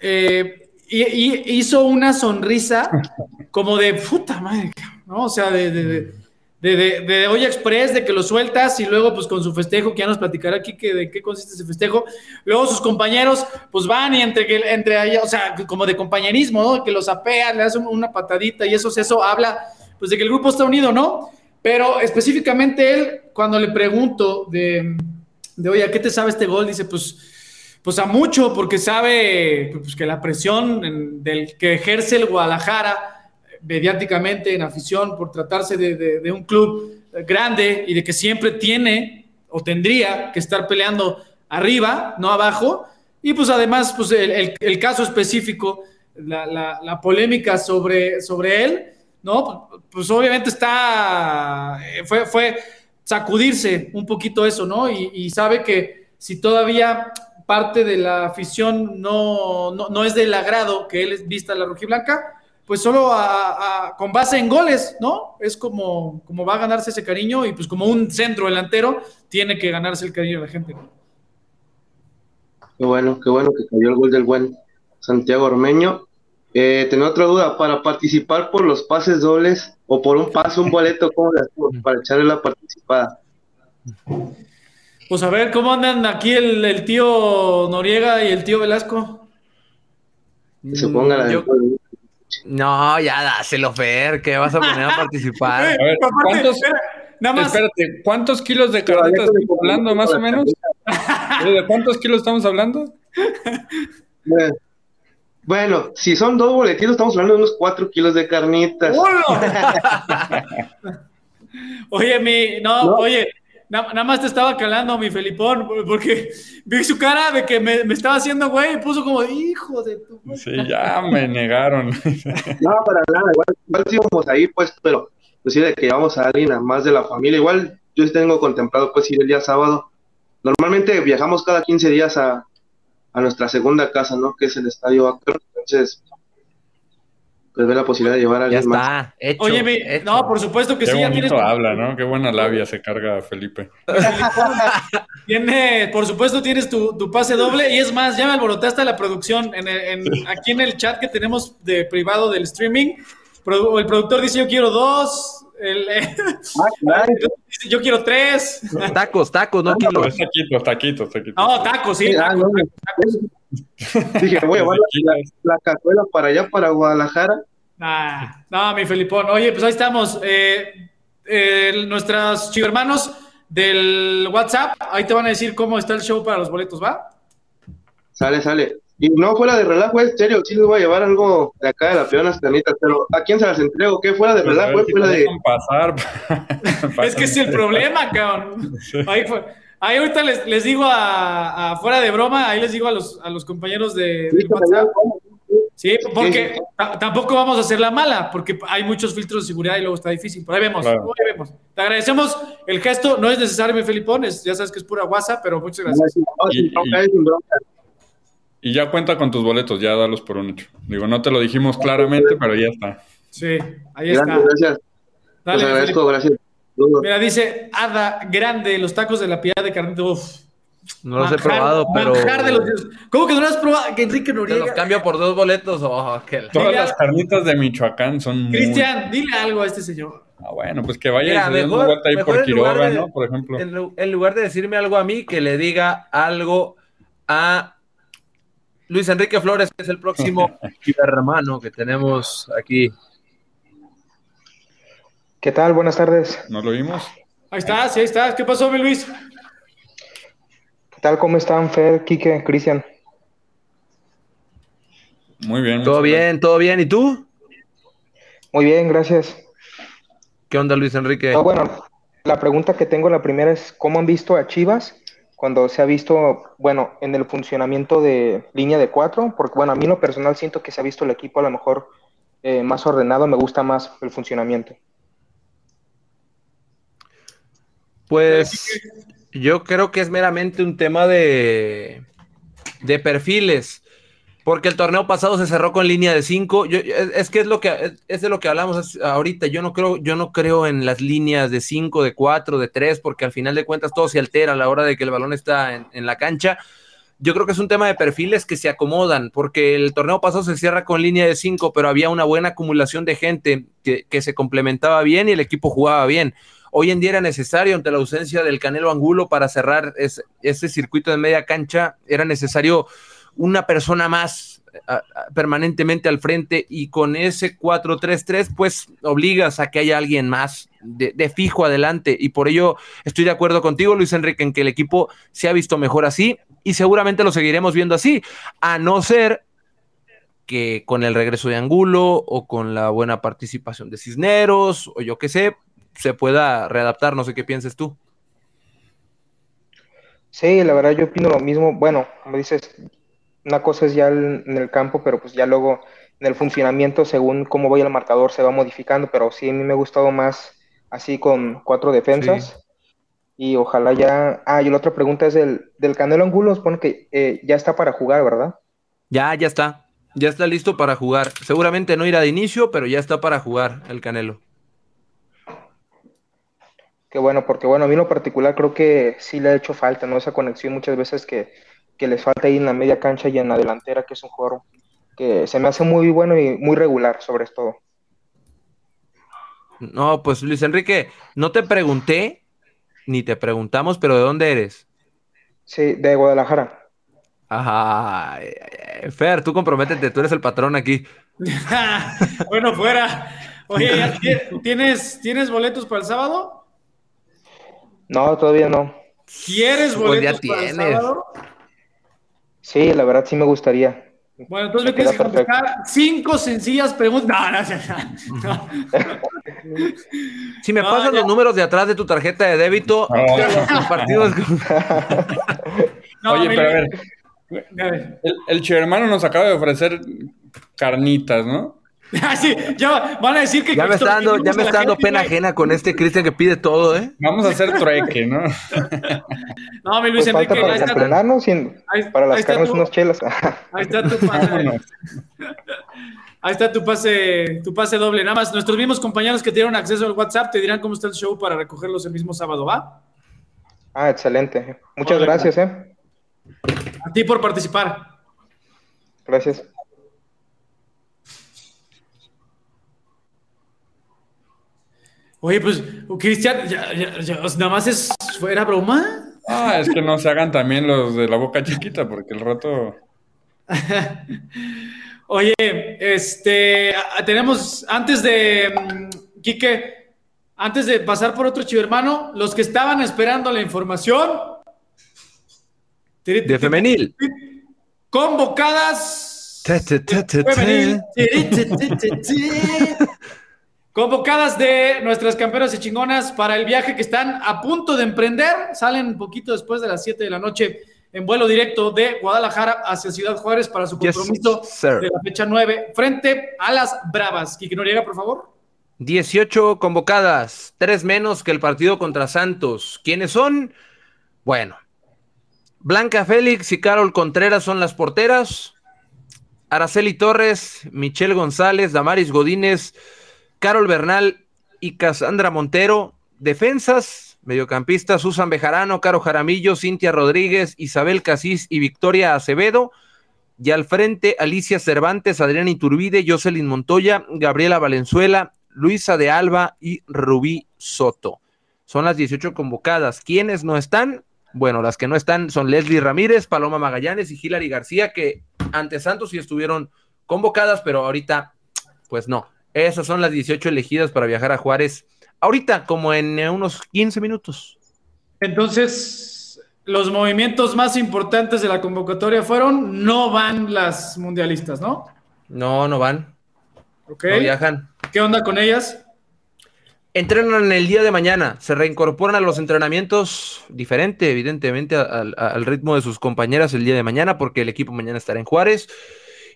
Speaker 1: eh, y, hizo una sonrisa como de puta madre, ¿no? O sea, de, de Olla Express, de que lo sueltas y luego pues con su festejo, que ya nos platicará aquí que, de qué consiste ese festejo. Luego sus compañeros pues van y entre, entre o sea, como de compañerismo, ¿no? Que los apean, le hacen una patadita y eso, eso habla pues de que el grupo está unido, ¿no? Pero específicamente él, cuando le pregunto de, de oye, ¿a qué te sabe este gol? Dice, pues, pues a mucho, porque sabe pues, que la presión del que ejerce el Guadalajara mediáticamente en afición por tratarse de, un club grande y de que siempre tiene o tendría que estar peleando arriba, no abajo. Y pues además, pues el, caso específico, la, polémica sobre, sobre él, ¿no? Pues obviamente está, fue, fue sacudirse un poquito eso, ¿no? Y, sabe que si todavía parte de la afición no, no, no es del agrado que él vista la rojiblanca, pues solo con base en goles, ¿no? Es como, como va a ganarse ese cariño y pues como un centro delantero tiene que ganarse el cariño de la gente.
Speaker 5: Qué bueno, qué bueno que cayó el gol del buen Santiago Ormeño. Eh, tengo otra duda, para participar por los pases dobles o por un pase, un boleto, ¿cómo le hacemos para echarle la participada?
Speaker 1: Pues a ver, ¿cómo andan aquí el, tío Noriega y el tío Velasco?
Speaker 5: se pongan la
Speaker 2: no, ya dáselo, Fer, que vas a poner a participar. A ver,
Speaker 3: ¿cuántos, Espérate, ¿cuántos kilos de carnitas estamos hablando, más o menos? ¿De cuántos kilos estamos hablando?
Speaker 5: Bueno, si son dos boletitos, estamos hablando de unos cuatro kilos de carnitas.
Speaker 1: oye, mi, no, oye, Nada, más te estaba calando, mi Felipón, porque vi su cara de que me, estaba haciendo güey y puso como, hijo de tu.
Speaker 3: Sí, ya me negaron.
Speaker 5: No, para nada, igual, igual íbamos ahí, pues, pero pues sí, de que vamos a alguien más de la familia. Igual yo tengo contemplado, pues, ir el día sábado. Normalmente viajamos cada 15 días a, nuestra segunda casa, ¿no? Que es el Estadio Acro. Entonces, pues ve la posibilidad de llevar a alguien
Speaker 2: ya está,
Speaker 5: más.
Speaker 2: Hecho,
Speaker 1: Oye, no, por supuesto que
Speaker 3: Qué
Speaker 1: sí.
Speaker 3: bonito
Speaker 1: ya tienes...
Speaker 3: habla, ¿no? Qué buena labia se carga Felipe.
Speaker 1: Tiene, por supuesto, tienes tu, tu, pase doble. Y es más, ya me alborotaste la producción. En, en, aquí en el chat que tenemos de privado del streaming, el productor dice: Yo quiero dos. El, ah, claro. Yo quiero tres.
Speaker 2: Tacos, tacos, no kilos.
Speaker 3: Taquitos, taquitos, taquitos.
Speaker 1: No, tacos, sí. Tacos, no,
Speaker 5: tacos. Dije, voy a llevar la, la cazuela para allá, para Guadalajara.
Speaker 1: Ah, no, mi Felipón. Oye, pues ahí estamos. Eh, eh, nuestros chivermanos del WhatsApp, ahí te van a decir cómo está el show para los boletos, ¿va?
Speaker 5: Sale, sale. Y no fuera de relajo, es serio, sí les voy a llevar algo de acá de la peona carnitas, pero ¿a quién se las entrego? ¿Qué fuera de
Speaker 3: Pues
Speaker 5: relajo? Si fuera de...
Speaker 3: pasar.
Speaker 1: es que es el problema, cabrón. Ahí, fue. ahí ahorita les, les digo a, a, fuera de broma, ahí les digo a los, a los compañeros de, de WhatsApp. Sí, porque tampoco vamos a hacer la mala, porque hay muchos filtros de seguridad y luego está difícil. Pero ahí vemos, claro. ahí vemos. Te agradecemos el gesto, no es necesario, mi Felipón, es, ya sabes que es pura WhatsApp, pero muchas gracias.
Speaker 3: Y, y, y, ya cuenta con tus boletos, ya dalos por un hecho. Digo, no te lo dijimos claramente, pero ya está.
Speaker 1: Sí, ahí está.
Speaker 5: Gracias, gracias.
Speaker 1: Dale,
Speaker 5: Los agradezco, gracias.
Speaker 1: Mira, dice Ada Grande, los tacos de la piedad de carnita. Uf.
Speaker 2: No los manjar, he probado, pero.
Speaker 1: De los... ¿Cómo que no los has probado? Que Enrique Noriega.
Speaker 2: Te los cambio por dos boletos. Oh, qué...
Speaker 3: Todas las carnitas de Michoacán son.
Speaker 1: Cristian,
Speaker 3: muy...
Speaker 1: dile algo a este señor.
Speaker 3: Ah, bueno, pues que vaya Mira, y se mejor, una vuelta ahí por Quiroga, de, ¿no? Por ejemplo.
Speaker 2: En, en, lugar de decirme algo a mí, que le diga algo a Luis Enrique Flores, que es el próximo hermano que tenemos aquí.
Speaker 6: ¿Qué tal? Buenas tardes.
Speaker 3: ¿Nos lo vimos?
Speaker 1: Ahí estás, sí, ahí estás. ¿Qué pasó, mi Luis?
Speaker 6: ¿Qué tal? ¿Cómo están, Fer, Quique, Cristian?
Speaker 3: Muy bien.
Speaker 2: Todo bien, bien, todo bien. ¿Y tú?
Speaker 6: Muy bien, gracias.
Speaker 2: ¿Qué onda, Luis Enrique?
Speaker 6: No, bueno, la pregunta que tengo, la primera es, ¿cómo han visto a Chivas cuando se ha visto, bueno, en el funcionamiento de línea de cuatro? Porque, bueno, a mí en lo personal siento que se ha visto el equipo a lo mejor eh, más ordenado, me gusta más el funcionamiento.
Speaker 2: Pues yo creo que es meramente un tema de, de perfiles. Porque el torneo pasado se cerró con línea de 5. Es, que es lo que es de lo que hablamos ahorita. Yo no creo, yo no creo en las líneas de 5, de 4, de 3, porque al final de cuentas todo se altera a la hora de que el balón está en, la cancha. Yo creo que es un tema de perfiles que se acomodan, porque el torneo pasado se cierra con línea de 5, pero había una buena acumulación de gente que, se complementaba bien y el equipo jugaba bien. Hoy en día era necesario, ante la ausencia del Canelo Angulo, para cerrar ese circuito de media cancha, era necesario una persona más permanentemente al frente y con ese 4-3-3 pues obligas a que haya alguien más de, de, fijo adelante y por ello estoy de acuerdo contigo Luis Enrique en que el equipo se ha visto mejor así y seguramente lo seguiremos viendo así, a no ser que con el regreso de Angulo o con la buena participación de Cisneros o yo qué sé, se pueda readaptar, no sé qué pienses tú.
Speaker 6: Sí, la verdad yo opino lo mismo. Bueno, como dices, una cosa es ya el, en el campo, pero pues ya luego en el funcionamiento, según cómo vaya el marcador, se va modificando, pero sí, a mí me ha gustado más así con cuatro defensas. Sí. Y ojalá ya... Ah, y la otra pregunta es del, del Canelo Angulo, supone que eh, ya está para jugar, ¿verdad?
Speaker 2: Ya, ya está. Ya está listo para jugar. Seguramente no irá de inicio, pero ya está para jugar el Canelo.
Speaker 6: Qué bueno, porque bueno, a mí en lo particular creo que sí le ha hecho falta, ¿no? Esa conexión muchas veces que, que les falta ahí en la media cancha y en la delantera, que es un jugador que se me hace muy bueno y muy regular sobre todo.
Speaker 2: No, pues Luis Enrique, no te pregunté, ni te preguntamos, pero ¿de dónde eres?
Speaker 6: Sí, de Guadalajara.
Speaker 2: Ajá, Fer, tú comprométete, tú eres el patrón aquí.
Speaker 1: bueno, fuera. Oye, ¿tienes, ¿tienes boletos para el sábado?
Speaker 6: No, todavía no.
Speaker 1: ¿Quieres boletos
Speaker 2: pues
Speaker 1: para el sábado?
Speaker 6: Sí, la verdad sí me gustaría.
Speaker 1: Bueno, entonces me tienes que contestar cinco sencillas preguntas. No, no, no.
Speaker 2: Si me no, pasan ya. los números de atrás de tu tarjeta de débito, los partidos.
Speaker 3: Oye, pero a ver. El, el chivermano nos acaba de ofrecer carnitas, ¿no?
Speaker 1: Ah, sí, ya van a decir que.
Speaker 2: Ya me está dando, ya me está dando pena ajena con este Cristian que pide todo, ¿eh?
Speaker 3: Vamos a hacer trueque, ¿no?
Speaker 1: no, mi Luis
Speaker 6: pues
Speaker 1: Enrique.
Speaker 6: Para, estrenarnos y para las carnes unas chelas.
Speaker 1: ahí está tu padre. Ahí está tu pase, tu pase doble. Nada más, nuestros mismos compañeros que tienen acceso al WhatsApp te dirán cómo está el show para recogerlos el mismo sábado, ¿va?
Speaker 6: Ah, excelente. Muchas gracias, ¿eh?
Speaker 1: A ti por participar.
Speaker 6: Gracias.
Speaker 1: Oye, pues, Cristian, nada más es fuera broma.
Speaker 3: Ah, es que no se hagan también los de la boca chiquita, porque el rato.
Speaker 1: Oye, este, tenemos, antes de, mm, Quique, antes de pasar por otro chivo hermano, los que estaban esperando la información.
Speaker 2: De femenil.
Speaker 1: Convocadas. Convocadas de nuestras campeonas y chingonas para el viaje que están a punto de emprender. Salen un poquito después de las 7 de la noche en vuelo directo de Guadalajara hacia Ciudad Juárez para su compromiso de la fecha 9 frente a las Bravas. Quique Noriega, por favor.
Speaker 2: 18 convocadas, tres menos que el partido contra Santos. ¿Quiénes son? Bueno, Blanca Félix y Carol Contreras son las porteras. Araceli Torres, Michelle González, Damaris Godínez, Carol Bernal y Casandra Montero. Defensas, mediocampistas, Susan Bejarano, Caro Jaramillo, Cintia Rodríguez, Isabel Casís y Victoria Acevedo. Y al frente, Alicia Cervantes, Adrián Iturbide, Jocelyn Montoya, Gabriela Valenzuela, Luisa de Alba y Rubí Soto. Son las 18 convocadas. ¿Quiénes no están? Bueno, las que no están son Leslie Ramírez, Paloma Magallanes y Hilary García, que ante Santos sí estuvieron convocadas, pero ahorita, pues no. Esas son las 18 elegidas para viajar a Juárez. Ahorita, como en unos 15 minutos.
Speaker 1: Entonces, los movimientos más importantes de la convocatoria fueron, no van las mundialistas, ¿no?
Speaker 2: No, no van.
Speaker 1: Ok. No
Speaker 2: viajan.
Speaker 1: ¿Qué onda con ellas?
Speaker 2: Entrenan el día de mañana, se reincorporan a los entrenamientos diferente, evidentemente, al, al ritmo de sus compañeras el día de mañana, porque el equipo mañana estará en Juárez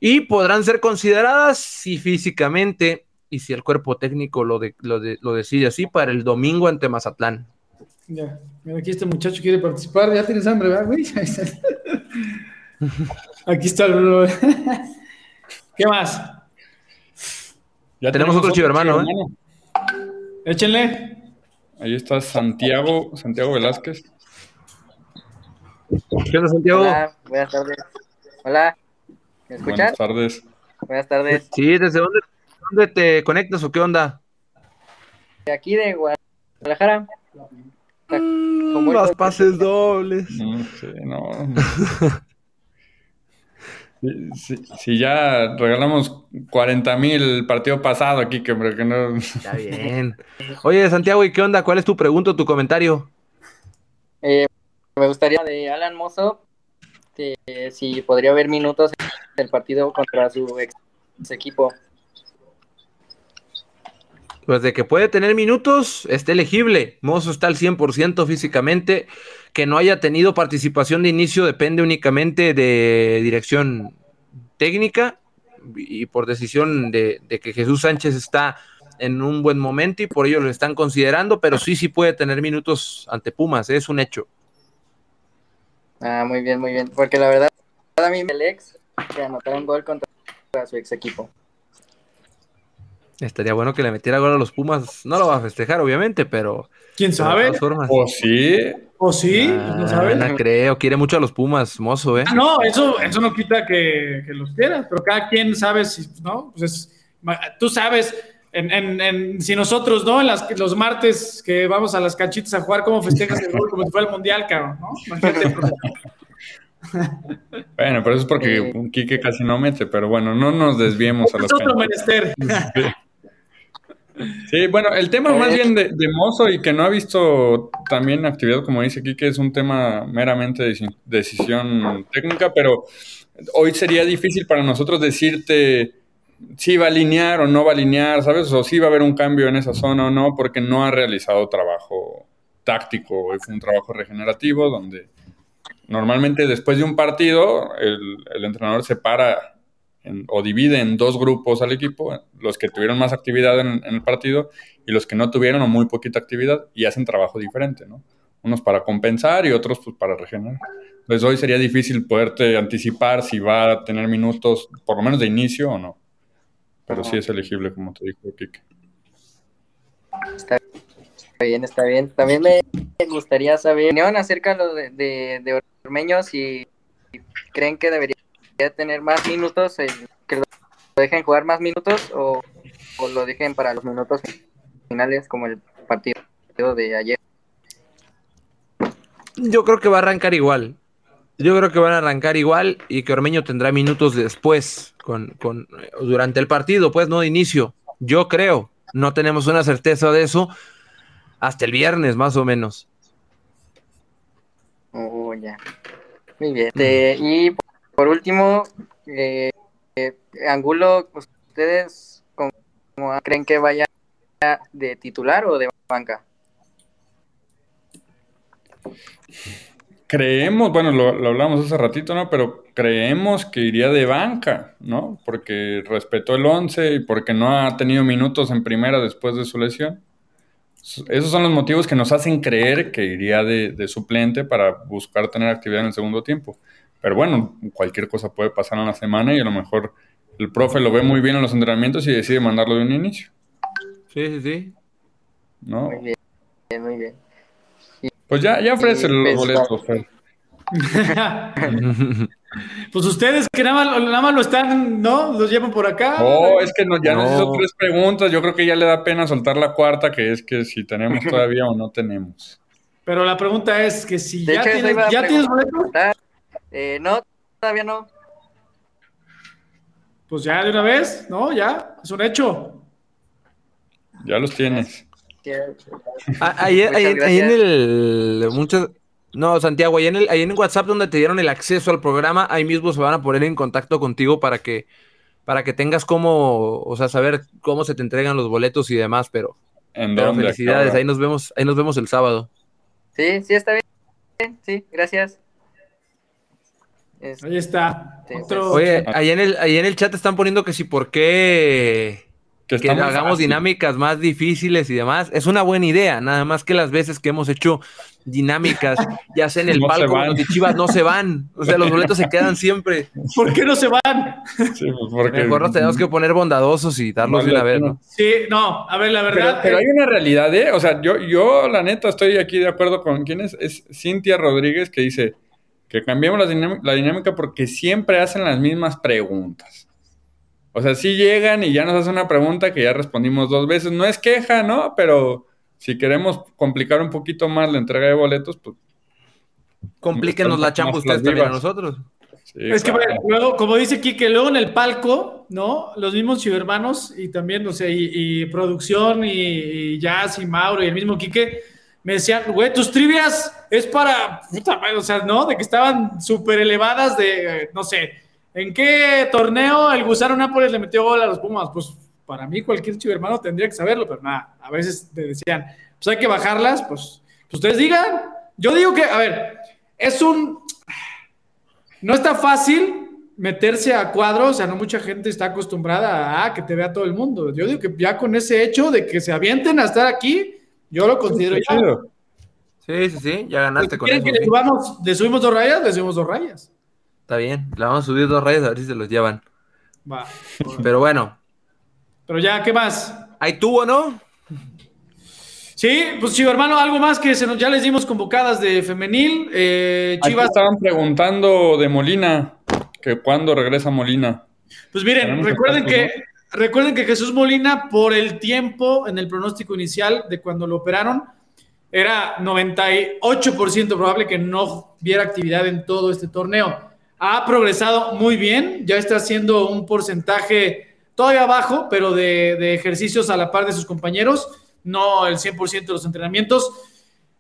Speaker 2: y podrán ser consideradas si físicamente y si el cuerpo técnico lo, lo, decide así para el domingo ante Mazatlán.
Speaker 1: Ya, mira, aquí este muchacho quiere participar, ya tienes hambre, ¿verdad, güey? aquí está el ¿Qué más?
Speaker 2: Ya tenemos, otro chivo hermano, ¿eh?
Speaker 1: Échenle.
Speaker 3: Ahí está Santiago, Santiago Velázquez.
Speaker 2: ¿Qué onda, Santiago?
Speaker 7: Hola, buenas tardes. Hola, ¿me escuchan?
Speaker 3: Buenas tardes.
Speaker 7: Buenas tardes.
Speaker 2: Sí, ¿desde dónde dónde te conectas o qué onda?
Speaker 7: De aquí de Guadalajara.
Speaker 2: Mm, las pases dobles.
Speaker 3: No sé, no. Si, ya regalamos 40 mil el partido pasado aquí, que, que no.
Speaker 2: Está bien. Oye, Santiago, ¿y qué onda? ¿Cuál es tu pregunta o tu comentario?
Speaker 7: Eh, me gustaría de Alan Mozo, si podría haber minutos en el partido contra su ex equipo.
Speaker 2: Pues de que puede tener minutos, está elegible. Mozo está al 100% físicamente. Que no haya tenido participación de inicio depende únicamente de dirección técnica y por decisión de, que Jesús Sánchez está en un buen momento y por ello lo están considerando, pero sí, sí puede tener minutos ante Pumas, es un hecho.
Speaker 7: Ah, muy bien, muy bien. Porque la verdad, a mí el ex que anotaron gol contra su ex equipo.
Speaker 2: Estaría bueno que le metiera gol a los Pumas. No lo va a festejar, obviamente, pero.
Speaker 1: ¿Quién sabe?
Speaker 3: ¿O sí?
Speaker 1: ¿O sí?
Speaker 2: no sabe. No creo. Quiere mucho a los Pumas, mozo, ¿eh?
Speaker 1: Ah, no, eso, eso no quita que, los quieras, pero cada quien sabe si, ¿no? Pues tú sabes. En, si nosotros, ¿no? En las, los martes que vamos a las canchitas a jugar, ¿cómo festejas el gol como si fuera el mundial, cabrón? ¿no?
Speaker 3: bueno, pero eso es porque un Quique casi no mete, pero bueno, no nos desviemos a las
Speaker 1: canchitas.
Speaker 3: Sí, bueno, el tema más bien de, Mozo y que no ha visto también actividad, como dice aquí, que es un tema meramente de decisión técnica, pero hoy sería difícil para nosotros decirte si va a alinear o no va a alinear, ¿sabes? O si va a haber un cambio en esa zona o no, porque no ha realizado trabajo táctico, hoy fue un trabajo regenerativo donde normalmente después de un partido el, el entrenador se para o divide en dos grupos al equipo, los que tuvieron más actividad en, el partido y los que no tuvieron o muy poquita actividad y hacen trabajo diferente, ¿no? Unos para compensar y otros pues para regenerar. Entonces hoy sería difícil poderte anticipar si va a tener minutos, por lo menos de inicio o no. pero sí es elegible, como te dijo Kike.
Speaker 7: Está bien, está bien. También me gustaría saber opinión acerca de, de, de Ormeño, si creen que debería tener más minutos, que lo dejen jugar más minutos o, o lo dejen para los minutos finales como el partido de ayer.
Speaker 2: Yo creo que va a arrancar igual. Yo creo que van a arrancar igual y que Ormeño tendrá minutos después, con, con, durante el partido, pues no de inicio. Yo creo, no tenemos una certeza de eso hasta el viernes más o menos.
Speaker 7: Oh, ya. Muy bien. Este, y por último, eh, eh, Angulo, ¿ustedes cómo, creen que vaya de titular o de banca?
Speaker 3: Creemos, bueno, lo, hablamos hace ratito, ¿no? Pero creemos que iría de banca, ¿no? Porque respetó el 11 y porque no ha tenido minutos en primera después de su lesión. Esos son los motivos que nos hacen creer que iría de, suplente para buscar tener actividad en el segundo tiempo. Pero bueno, cualquier cosa puede pasar en la semana y a lo mejor el profe lo ve muy bien en los entrenamientos y decide mandarlo de un inicio.
Speaker 2: Sí, sí, sí.
Speaker 3: ¿No?
Speaker 7: Muy bien, muy bien.
Speaker 3: Pues ya, ya ofrece los boletos,
Speaker 1: pues ustedes que nada más, lo están, ¿no? Los llevan por acá.
Speaker 3: Oh, es que no, ya nos hizo tres preguntas. Yo creo que ya le da pena soltar la cuarta, que es que si tenemos todavía o no tenemos.
Speaker 1: Pero la pregunta es que si ya, tienes, ¿ya tienes boletos.
Speaker 7: Eh, no, todavía no.
Speaker 1: Pues ya de una vez, ¿no? Ya, es un hecho.
Speaker 3: Ya los tienes.
Speaker 2: Ah, ahí, en el. no, Santiago, ahí en, el, ahí en WhatsApp donde te dieron el acceso al programa, ahí mismo se van a poner en contacto contigo para que, para que tengas cómo, o sea, saber cómo se te entregan los boletos y demás, pero,
Speaker 3: ¿En
Speaker 2: felicidades, ahí nos vemos, ahí nos vemos el sábado.
Speaker 7: Sí, sí, está bien. Sí, gracias.
Speaker 1: Ahí está.
Speaker 2: Oye, ahí en, el, ahí en el chat están poniendo que si por qué que, hagamos dinámicas más difíciles y demás. Es una buena idea, nada más que las veces que hemos hecho dinámicas, ya sea en el palco, los de Chivas no se van. O sea, los boletos se quedan siempre.
Speaker 1: ¿Por qué no se van?
Speaker 2: Sí, pues porque... Mejor nos tenemos que poner bondadosos y darlos de una vez, ¿no?
Speaker 1: Sí, no, a ver, la verdad.
Speaker 3: Pero, hay una realidad, ¿eh? O sea, yo, yo, la neta, estoy aquí de acuerdo con quién es. Es Cintia Rodríguez que dice que cambiemos la dinámica porque siempre hacen las mismas preguntas. O sea, sí llegan y ya nos hacen una pregunta que ya respondimos dos veces. No es queja, ¿no? Pero si queremos complicar un poquito más la entrega de boletos, pues.
Speaker 2: Complíquenos la chamba ustedes también a nosotros.
Speaker 1: es que luego, como dice Kike, luego en el palco, ¿no? Los mismos chivermanos y también, no sé, y, producción y, Jazz y Mauro y el mismo Kike me decían, güey, tus trivias es para, puta o sea, ¿no? De que estaban súper elevadas de, no sé, ¿En qué torneo el Gusano Nápoles le metió gol a los Pumas? Pues para mí cualquier chivo hermano tendría que saberlo, pero nada, a veces te decían, pues hay que bajarlas, pues, ustedes digan. Yo digo que, a ver, es un... No está fácil meterse a cuadros, o sea, no mucha gente está acostumbrada a, que te vea todo el mundo. Yo digo que ya con ese hecho de que se avienten a estar aquí, yo lo considero ya.
Speaker 2: Sí, sí, sí, ya ganaste con
Speaker 1: eso. que le, subamos, le subimos dos rayas? Le subimos dos rayas.
Speaker 2: Está bien, le vamos a subir dos rayas a ver si se los llevan. Va. Pero bueno.
Speaker 1: Pero ya, ¿qué más?
Speaker 2: Ahí tuvo, ¿no?
Speaker 1: Sí, pues Chivo hermano, algo más que se nos, ya les dimos convocadas de femenil. Eh,
Speaker 3: Chivas. estaban preguntando de Molina, que cuándo regresa Molina.
Speaker 1: Pues miren, recuerden que, recuerden que Jesús Molina, por el tiempo en el pronóstico inicial de cuando lo operaron, era 98% probable que no viera actividad en todo este torneo ha progresado muy bien, ya está haciendo un porcentaje todavía bajo, pero de, ejercicios a la par de sus compañeros, no el 100% de los entrenamientos.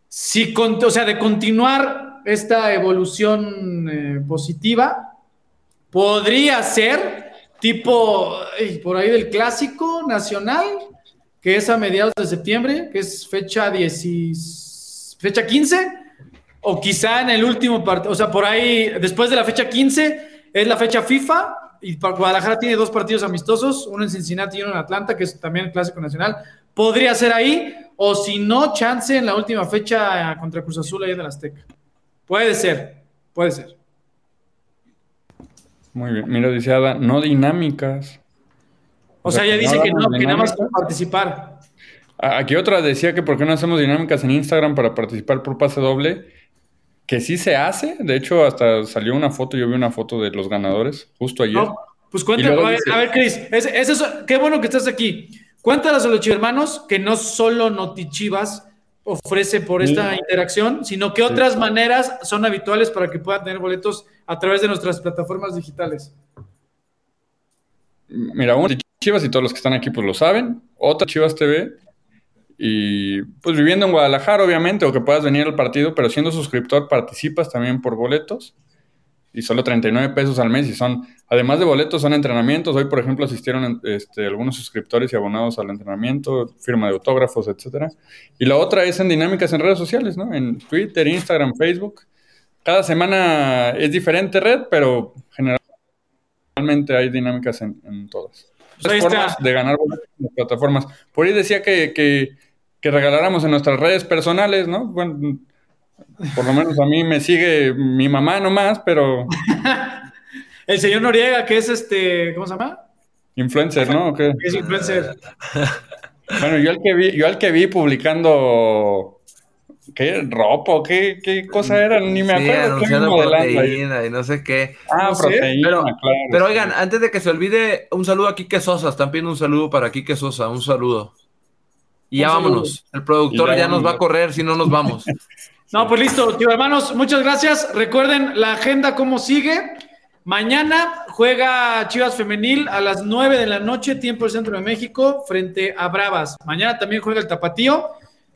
Speaker 1: Si, o sea, de continuar esta evolución eh, positiva, podría ser tipo por ahí del clásico nacional, que es a mediados de septiembre, que es fecha, 10, fecha 15 o quizá en el último partido, o sea, por ahí, después de la fecha 15, es la fecha FIFA, y Guadalajara tiene dos partidos amistosos, uno en Cincinnati y uno en Atlanta, que es también el clásico nacional. Podría ser ahí, o si no, chance en la última fecha contra Cruz Azul ahí en el Azteca. Puede ser, puede ser.
Speaker 3: Muy bien, mira, dice Ada, no dinámicas.
Speaker 1: O, sea, ya dice que no, que nada más participar.
Speaker 3: Aquí otra decía que por qué no hacemos dinámicas en Instagram para participar por pase doble, que sí se hace. De hecho, hasta salió una foto, yo vi una foto de los ganadores justo ayer.
Speaker 1: pues cuéntame, a, ver, Cris, qué bueno que estás aquí. Cuéntanos a los hermanos que no solo Notichivas ofrece por esta interacción, sino que otras maneras son habituales para que puedan tener boletos a través de nuestras plataformas digitales.
Speaker 3: Mira, uno de Chivas y todos los que están aquí pues lo saben, otra Chivas TV y pues viviendo en Guadalajara obviamente o que puedas venir al partido, pero siendo suscriptor participas también por boletos y solo 39 pesos al mes y son, además de boletos, son entrenamientos. Hoy, por ejemplo, asistieron este, algunos suscriptores y abonados al entrenamiento, firma de autógrafos, etcétera. Y la otra es en dinámicas en redes sociales, ¿no? En Twitter, Instagram, Facebook. Cada semana es diferente red, pero generalmente hay dinámicas en, todas. Pues hay formas de ganar en las plataformas. Por ahí decía que, que, que regaláramos en nuestras redes personales, ¿no? Bueno, por lo menos a mí me sigue mi mamá nomás, pero.
Speaker 1: el señor Noriega, que es este. ¿Cómo se llama?
Speaker 3: Influencer, ¿no?
Speaker 1: Es influencer.
Speaker 3: bueno, yo al que vi, yo al que vi publicando. ¿Qué? ¿Ropo? ¿Qué, qué cosa era? Ni me acuerdo.
Speaker 2: Sí, anunciando proteína y no sé qué.
Speaker 3: Ah, proteína,
Speaker 2: pero, claro. Pero oigan, antes de que se olvide, un saludo a Quique Sosa. Están pidiendo un saludo para Quique Sosa. Un saludo. Y ya vámonos. El productor ya, nos va a correr si no nos vamos.
Speaker 1: No, pues listo, tío hermanos, muchas gracias. Recuerden la agenda cómo sigue. Mañana juega Chivas Femenil a las 9 de la noche, tiempo del centro de México, frente a Bravas. Mañana también juega el Tapatío,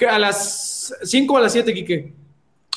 Speaker 1: a las 5 o a las 7, Quique.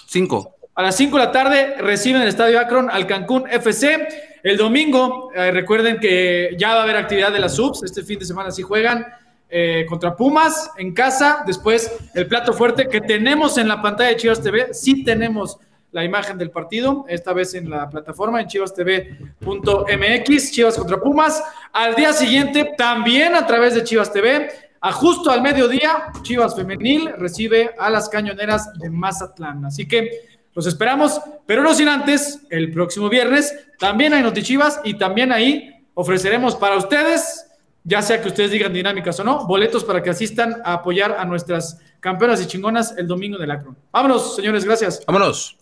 Speaker 2: 5.
Speaker 1: A las 5 de la tarde reciben el Estadio Akron al Cancún FC. El domingo, eh, recuerden que ya va a haber actividad de las subs. Este fin de semana sí juegan. Eh, contra Pumas en casa. Después el plato fuerte que tenemos en la pantalla de Chivas TV. Sí tenemos la imagen del partido, esta vez en la plataforma en chivastv.mx, Chivas contra Pumas. Al día siguiente, también a través de Chivas TV, a justo al mediodía, Chivas Femenil recibe a las cañoneras de Mazatlán. Así que los esperamos, pero no sin antes, el próximo viernes también hay Notichivas y también ahí ofreceremos para ustedes ya sea que ustedes digan dinámicas o no, boletos para que asistan a apoyar a nuestras campeonas y chingonas el domingo del Acron. Vámonos, señores, gracias.
Speaker 2: Vámonos.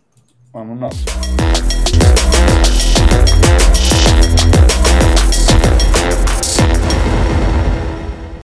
Speaker 3: Vámonos.